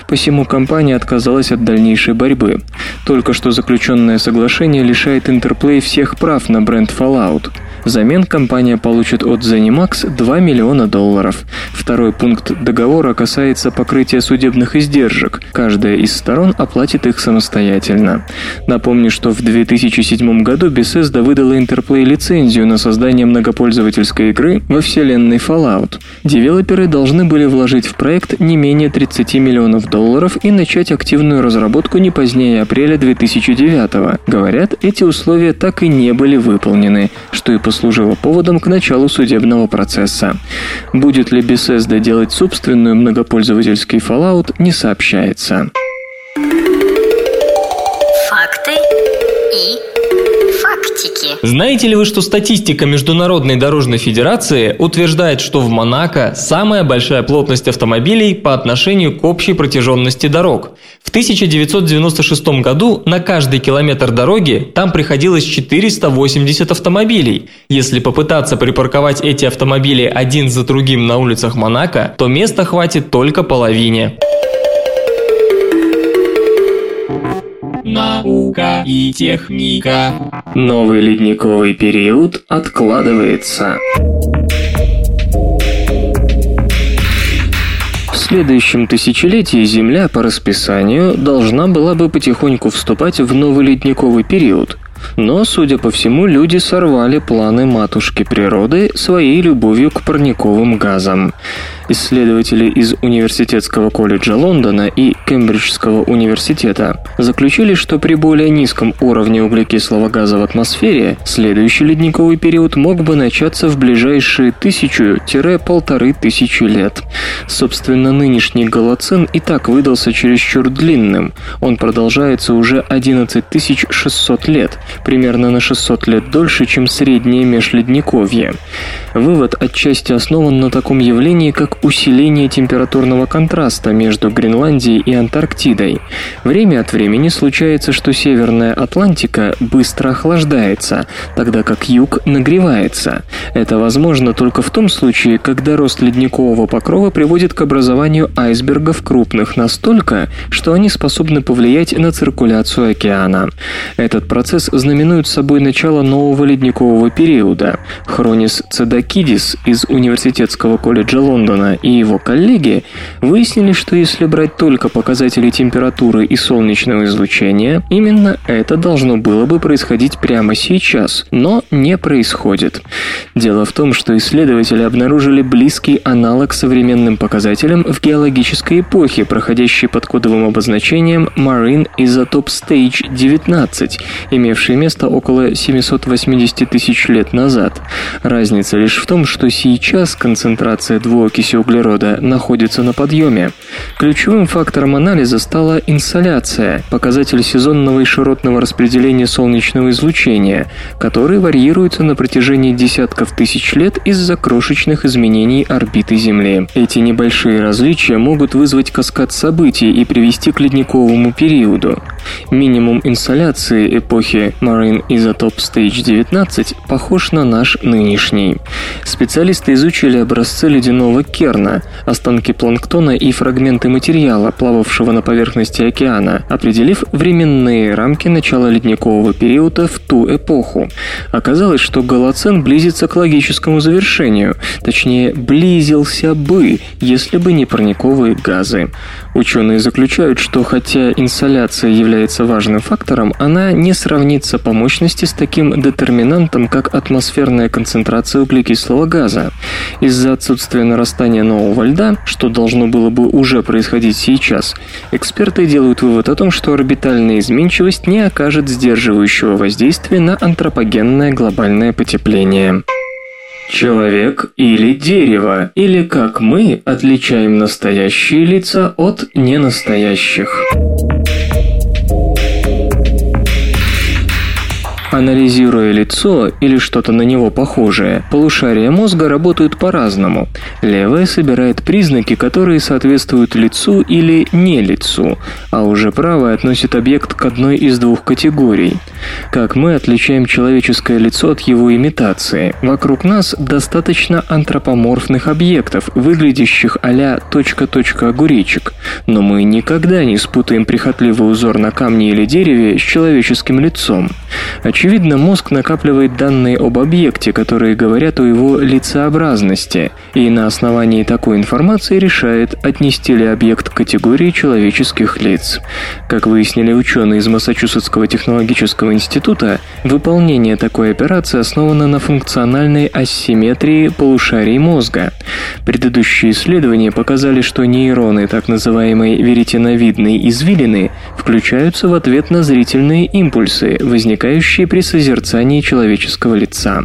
посему компания отказалась от дальнейшей борьбы. Только что заключенное соглашение лишает Интерплей всех прав на бренд Fallout. Взамен компания получит от ZeniMax 2 миллиона долларов. Второй пункт договора касается покрытия судебных издержек. Каждая из сторон оплатит их самостоятельно. Напомню, что в 2007 году Bethesda выдала Interplay лицензию на создание многопользовательской игры во вселенной Fallout. Девелоперы должны были вложить в проект не менее 30 миллионов долларов и начать активную разработку не позднее апреля 2009. Говорят, эти условия так и не были выполнены, что и послужило поводом к началу судебного процесса. Будет ли Bethesda делать собственную многопользовательский Fallout, не сообщается.
Знаете ли вы, что статистика Международной дорожной федерации утверждает, что в Монако самая большая плотность автомобилей по отношению к общей протяженности дорог? В 1996 году на каждый километр дороги там приходилось 480 автомобилей. Если попытаться припарковать эти автомобили один за другим на улицах Монако, то места хватит только половине.
Наука и техника.
Новый ледниковый период откладывается. В следующем тысячелетии Земля по расписанию должна была бы потихоньку вступать в новый ледниковый период. Но, судя по всему, люди сорвали планы матушки природы своей любовью к парниковым газам. Исследователи из Университетского колледжа Лондона и Кембриджского университета заключили, что при более низком уровне углекислого газа в атмосфере следующий ледниковый период мог бы начаться в ближайшие тысячу-полторы тысячи лет. Собственно, нынешний голоцен и так выдался чересчур длинным. Он продолжается уже 11 600 лет, примерно на 600 лет дольше, чем среднее межледниковье. Вывод отчасти основан на таком явлении, как усиление температурного контраста между Гренландией и Антарктидой. Время от времени случается, что Северная Атлантика быстро охлаждается, тогда как юг нагревается. Это возможно только в том случае, когда рост ледникового покрова приводит к образованию айсбергов крупных настолько, что они способны повлиять на циркуляцию океана. Этот процесс знаменует собой начало нового ледникового периода. Хронис Цедакидис из Университетского колледжа Лондона и его коллеги выяснили, что если брать только показатели температуры и солнечного излучения, именно это должно было бы происходить прямо сейчас, но не происходит. Дело в том, что исследователи обнаружили близкий аналог современным показателям в геологической эпохе, проходящей под кодовым обозначением Marine Isotope Stage 19, имевший место около 780 тысяч лет назад. Разница лишь в том, что сейчас концентрация двуокиси углерода находится на подъеме. Ключевым фактором анализа стала инсоляция, показатель сезонного и широтного распределения солнечного излучения, который варьируется на протяжении десятков тысяч лет из-за крошечных изменений орбиты Земли. Эти небольшие различия могут вызвать каскад событий и привести к ледниковому периоду. Минимум инсоляции эпохи Marine Isotope Stage 19 похож на наш нынешний. Специалисты изучили образцы ледяного керна, останки планктона и фрагменты материала, плававшего на поверхности океана, определив временные рамки начала ледникового периода в ту эпоху. Оказалось, что голоцен близится к логическому завершению, точнее, близился бы, если бы не парниковые газы. Ученые заключают, что хотя инсоляция является важным фактором, она не сравнится по мощности с таким детерминантом, как атмосферная концентрация углекислого газа. Из-за отсутствия нарастания нового льда, что должно было бы уже происходить сейчас, эксперты делают вывод о том, что орбитальная изменчивость не окажет сдерживающего воздействия на антропогенное глобальное потепление. Человек или дерево, или как мы отличаем настоящие лица от ненастоящих. Анализируя лицо или что-то на него похожее, полушария мозга работают по-разному. Левое собирает признаки, которые соответствуют лицу или не лицу, а уже правое относит объект к одной из двух категорий. Как мы отличаем человеческое лицо от его имитации? Вокруг нас достаточно антропоморфных объектов, выглядящих а-ля точка-точка огуречек, но мы никогда не спутаем прихотливый узор на камне или дереве с человеческим лицом. Очевидно, мозг накапливает данные об объекте, которые говорят о его лицеобразности, и на основании такой информации решает, отнести ли объект к категории человеческих лиц. Как выяснили ученые из Массачусетского технологического института, выполнение такой операции основано на функциональной асимметрии полушарий мозга. Предыдущие исследования показали, что нейроны так называемой веретеновидной извилины включаются в ответ на зрительные импульсы, возникающие при созерцании человеческого лица.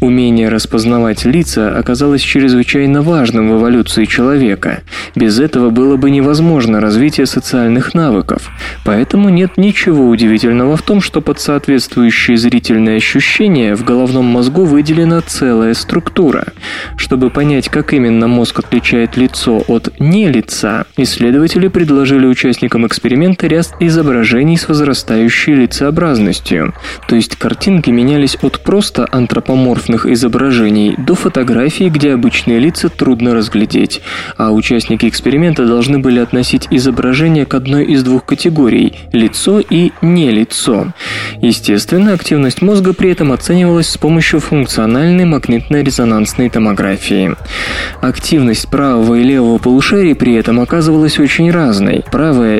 Умение распознавать лица оказалось чрезвычайно важным в эволюции человека. Без этого было бы невозможно развитие социальных навыков. Поэтому нет ничего удивительного в том, что под соответствующие зрительные ощущения в головном мозгу выделена целая структура. Чтобы понять, как именно мозг отличает лицо от не лица, исследователи предложили участникам эксперимента ряд изображений с возрастающей лицеобразностью, то есть картинки менялись от просто антропоморфных изображений до фотографий, где обычные лица трудно разглядеть, а участники эксперимента должны были относить изображение к одной из двух категорий – лицо и не лицо. Естественно, активность мозга при этом оценивалась с помощью функциональной магнитно-резонансной томографии. Активность правого и левого полушарий при этом оказывалась очень разной. Правая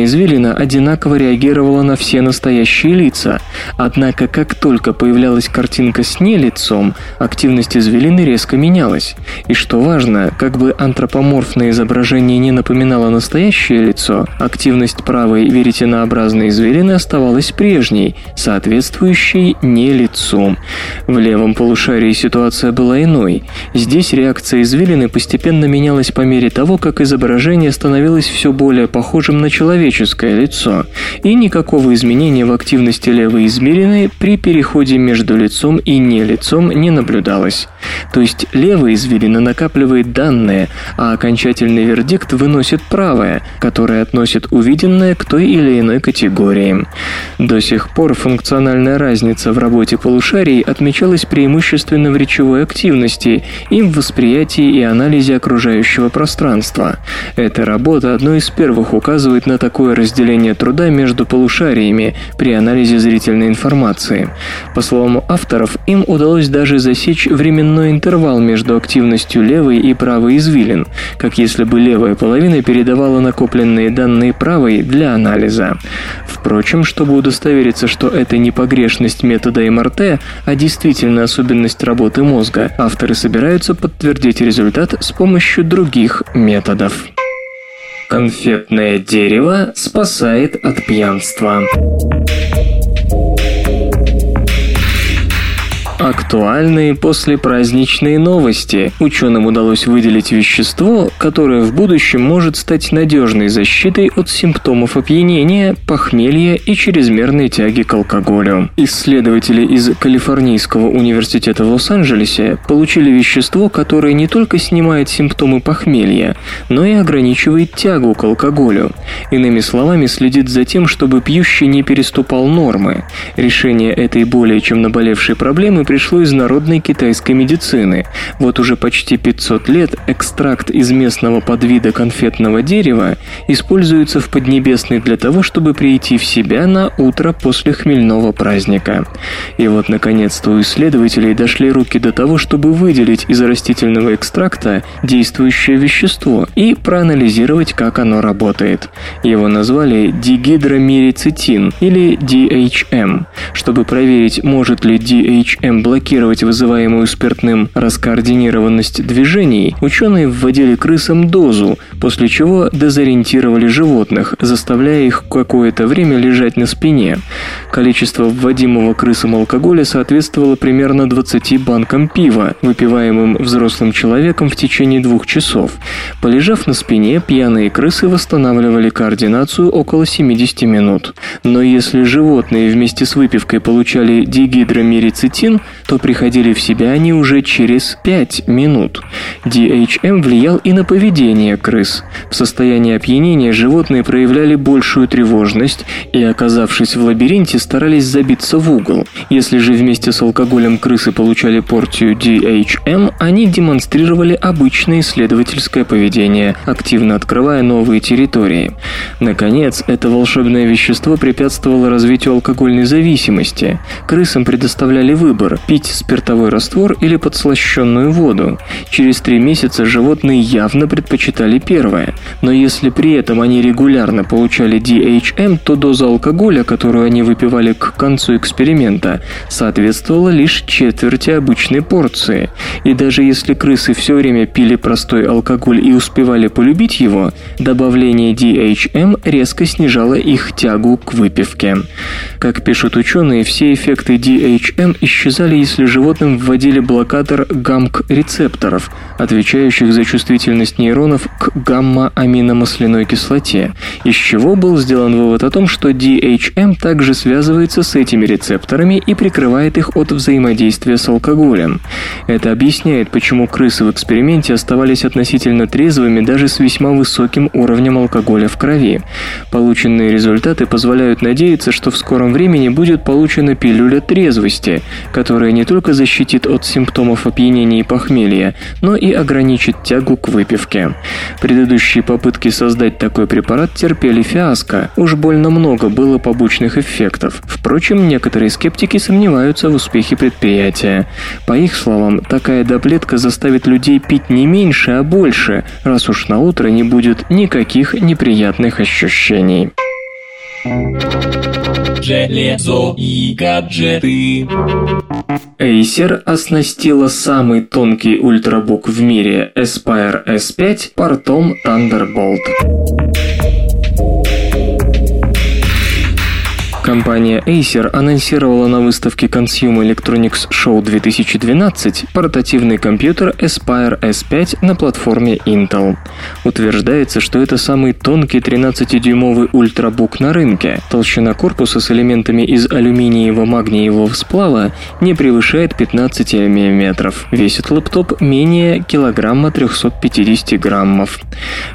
веретенообразная извилина одинаково реагировала на все настоящие лица, однако как только появлялась картинка с нелицом, активность извилины резко менялась. И что важно, как бы антропоморфное изображение не напоминало настоящее лицо, активность правой веретенообразной извилины оставалась прежней, соответствующей не лицу. В левом полушарии ситуация была иной. Здесь реакция извилины постепенно менялась по мере того, как изображение становилось все более похожим на человеческое лицо, и никакого изменения в активности левой извилины при переходе между лицом и не лицом не наблюдалось. То есть левая извилина накапливает данные, а окончательный вердикт выносит правая, которая относит увиденное к той или иной категории. До сих пор функциональная разница в работе полушарий отмечалась преимущественно в речевой активности и в восприятии и анализе окружающего пространства. Эта работа одной из первых указывает на такое разделение труда между полушариями при анализе зрительной информации. По словам авторов, им удалось даже засечь временной интервал между активностью левой и правой извилин, как если бы левая половина передавала накопленные данные правой для анализа. Впрочем, чтобы удостовериться, что это не погрешность метода МРТ, а действительно особенность работы мозга, авторы собираются подтвердить результат с помощью других методов. Конфетное дерево спасает от пьянства. Актуальные послепраздничные новости. Ученым удалось выделить вещество, которое в будущем может стать надежной защитой от симптомов опьянения, похмелья и чрезмерной тяги к алкоголю. Исследователи из Калифорнийского университета в Лос-Анджелесе получили вещество, которое не только снимает симптомы похмелья, но и ограничивает тягу к алкоголю. Иными словами, следит за тем, чтобы пьющий не переступал нормы. Решение этой более чем наболевшей проблемы пришло из народной китайской медицины. Вот уже почти 500 лет экстракт из местного подвида конфетного дерева используется в Поднебесной для того, чтобы прийти в себя на утро после хмельного праздника. И вот, наконец-то, у исследователей дошли руки до того, чтобы выделить из растительного экстракта действующее вещество и проанализировать, как оно работает. Его назвали дигидромирицетин или DHM, чтобы проверить, может ли DHM блокировать вызываемую спиртным раскоординированность движений, ученые вводили крысам дозу, после чего дезориентировали животных, заставляя их какое-то время лежать на спине. Количество вводимого крысам алкоголя соответствовало примерно 20 банкам пива, выпиваемым взрослым человеком в течение двух часов. Полежав на спине, пьяные крысы восстанавливали координацию около 70 минут. Но если животные вместе с выпивкой получали дигидромерицетин, то приходили в себя они уже через 5 минут. DHM влиял и на поведение крыс. В состоянии опьянения животные проявляли большую тревожность и, оказавшись в лабиринте, старались забиться в угол. Если же вместе с алкоголем крысы получали порцию DHM, они демонстрировали обычное исследовательское поведение, активно открывая новые территории. Наконец, это волшебное вещество препятствовало развитию алкогольной зависимости. Крысам предоставляли выбор – пить спиртовой раствор или подслащенную воду. Через три месяца животные явно предпочитали первое, но если при этом они регулярно получали DHM, то доза алкоголя, которую они выпивали к концу эксперимента, соответствовала лишь четверти обычной порции. И даже если крысы все время пили простой алкоголь и успевали полюбить его, добавление DHM резко снижало их тягу к выпивке. Как пишут ученые, все эффекты DHM исчезали, если животным вводили блокатор ГАМК-рецепторов, отвечающих за чувствительность нейронов к гамма-аминомасляной кислоте, из чего был сделан вывод о том, что DHM также связывается с этими рецепторами и прикрывает их от взаимодействия с алкоголем. Это объясняет, почему крысы в эксперименте оставались относительно трезвыми даже с весьма высоким уровнем алкоголя в крови. Полученные результаты позволяют надеяться, что в скором времени будет получена пилюля трезвости, которая не только защитит от симптомов опьянения и похмелья, но и ограничит тягу к выпивке. Предыдущие попытки создать такой препарат терпели фиаско, уж больно много было побочных эффектов. Впрочем, некоторые скептики сомневаются в успехе предприятия. По их словам, такая таблетка заставит людей пить не меньше, а больше, раз уж на утро не будет никаких неприятных ощущений.
Железо и гаджеты.
Acer оснастила самый тонкий ультрабук в мире Aspire S5 портом Thunderbolt. Компания Acer анонсировала на выставке Consumer Electronics Show 2012 портативный компьютер Aspire S5 на платформе Intel. Утверждается, что это самый тонкий 13-дюймовый ультрабук на рынке. Толщина корпуса с элементами из алюминиево-магниевого сплава не превышает 15 мм. Весит лэптоп менее килограмма 350 граммов.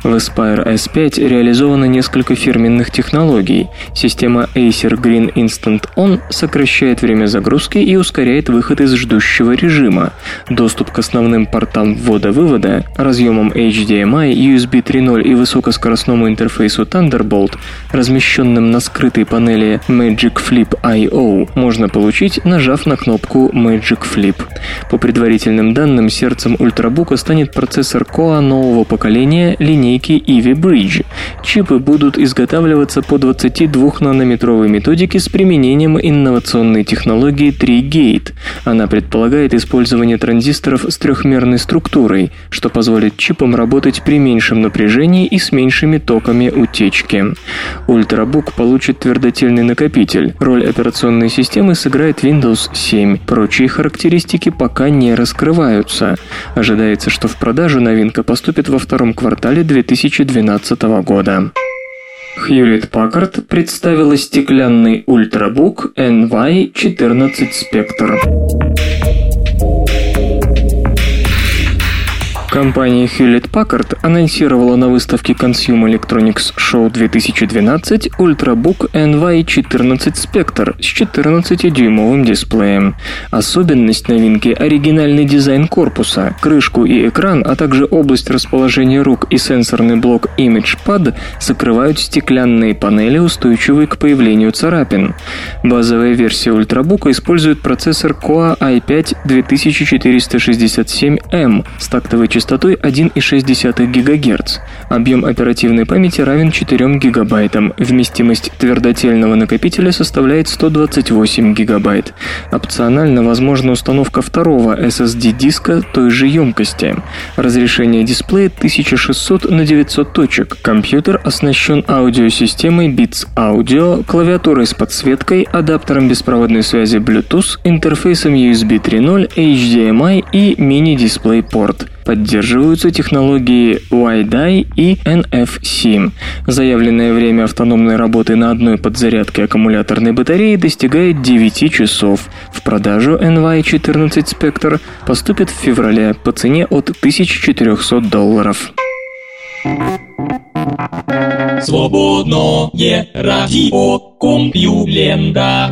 В Aspire S5 реализовано несколько фирменных технологий. Система Acer Green Instant On сокращает время загрузки и ускоряет выход из ждущего режима. Доступ к основным портам ввода-вывода, разъемам HDMI, USB 3.0 и высокоскоростному интерфейсу Thunderbolt, размещенным на скрытой панели Magic Flip I.O., можно получить, нажав на кнопку Magic Flip. По предварительным данным, сердцем ультрабука станет процессор Core нового поколения линейки Ivy Bridge. Чипы будут изготавливаться по 22-нанометровой методике методики с применением инновационной технологии 3-Gate. Она предполагает использование транзисторов с трехмерной структурой, что позволит чипам работать при меньшем напряжении и с меньшими токами утечки. Ультрабук получит твердотельный накопитель. Роль операционной системы сыграет Windows 7. Прочие характеристики пока не раскрываются. Ожидается, что в продажу новинка поступит во втором квартале 2012 года. Hewlett Packard представила стеклянный ультрабук NY14 Spectre. Компания Hewlett Packard анонсировала на выставке Consumer Electronics Show 2012 ультрабук NY14 Spectre с 14-дюймовым дисплеем. Особенность новинки – оригинальный дизайн корпуса, крышку и экран, а также область расположения рук и сенсорный блок ImagePad закрывают стеклянные панели, устойчивые к появлению царапин. Базовая версия ультрабука использует процессор Core i5 2467M с тактовой частотой частотой 1,6 ГГц. Объем оперативной памяти равен 4 ГБ. Вместимость твердотельного накопителя составляет 128 ГБ. Опционально возможна установка второго SSD-диска той же емкости. Разрешение дисплея 1600 на 900 точек. Компьютер оснащен аудиосистемой Beats Audio, клавиатурой с подсветкой, адаптером беспроводной связи Bluetooth, интерфейсом USB 3.0, HDMI и мини-дисплей-порт. Поддерживаются технологии WiDi и NFC. Заявленное время автономной работы на одной подзарядке аккумуляторной батареи достигает 9 часов. В продажу NY14 Spectre поступит в феврале по цене от 1400 долларов.
Свободное радио Компьюлента.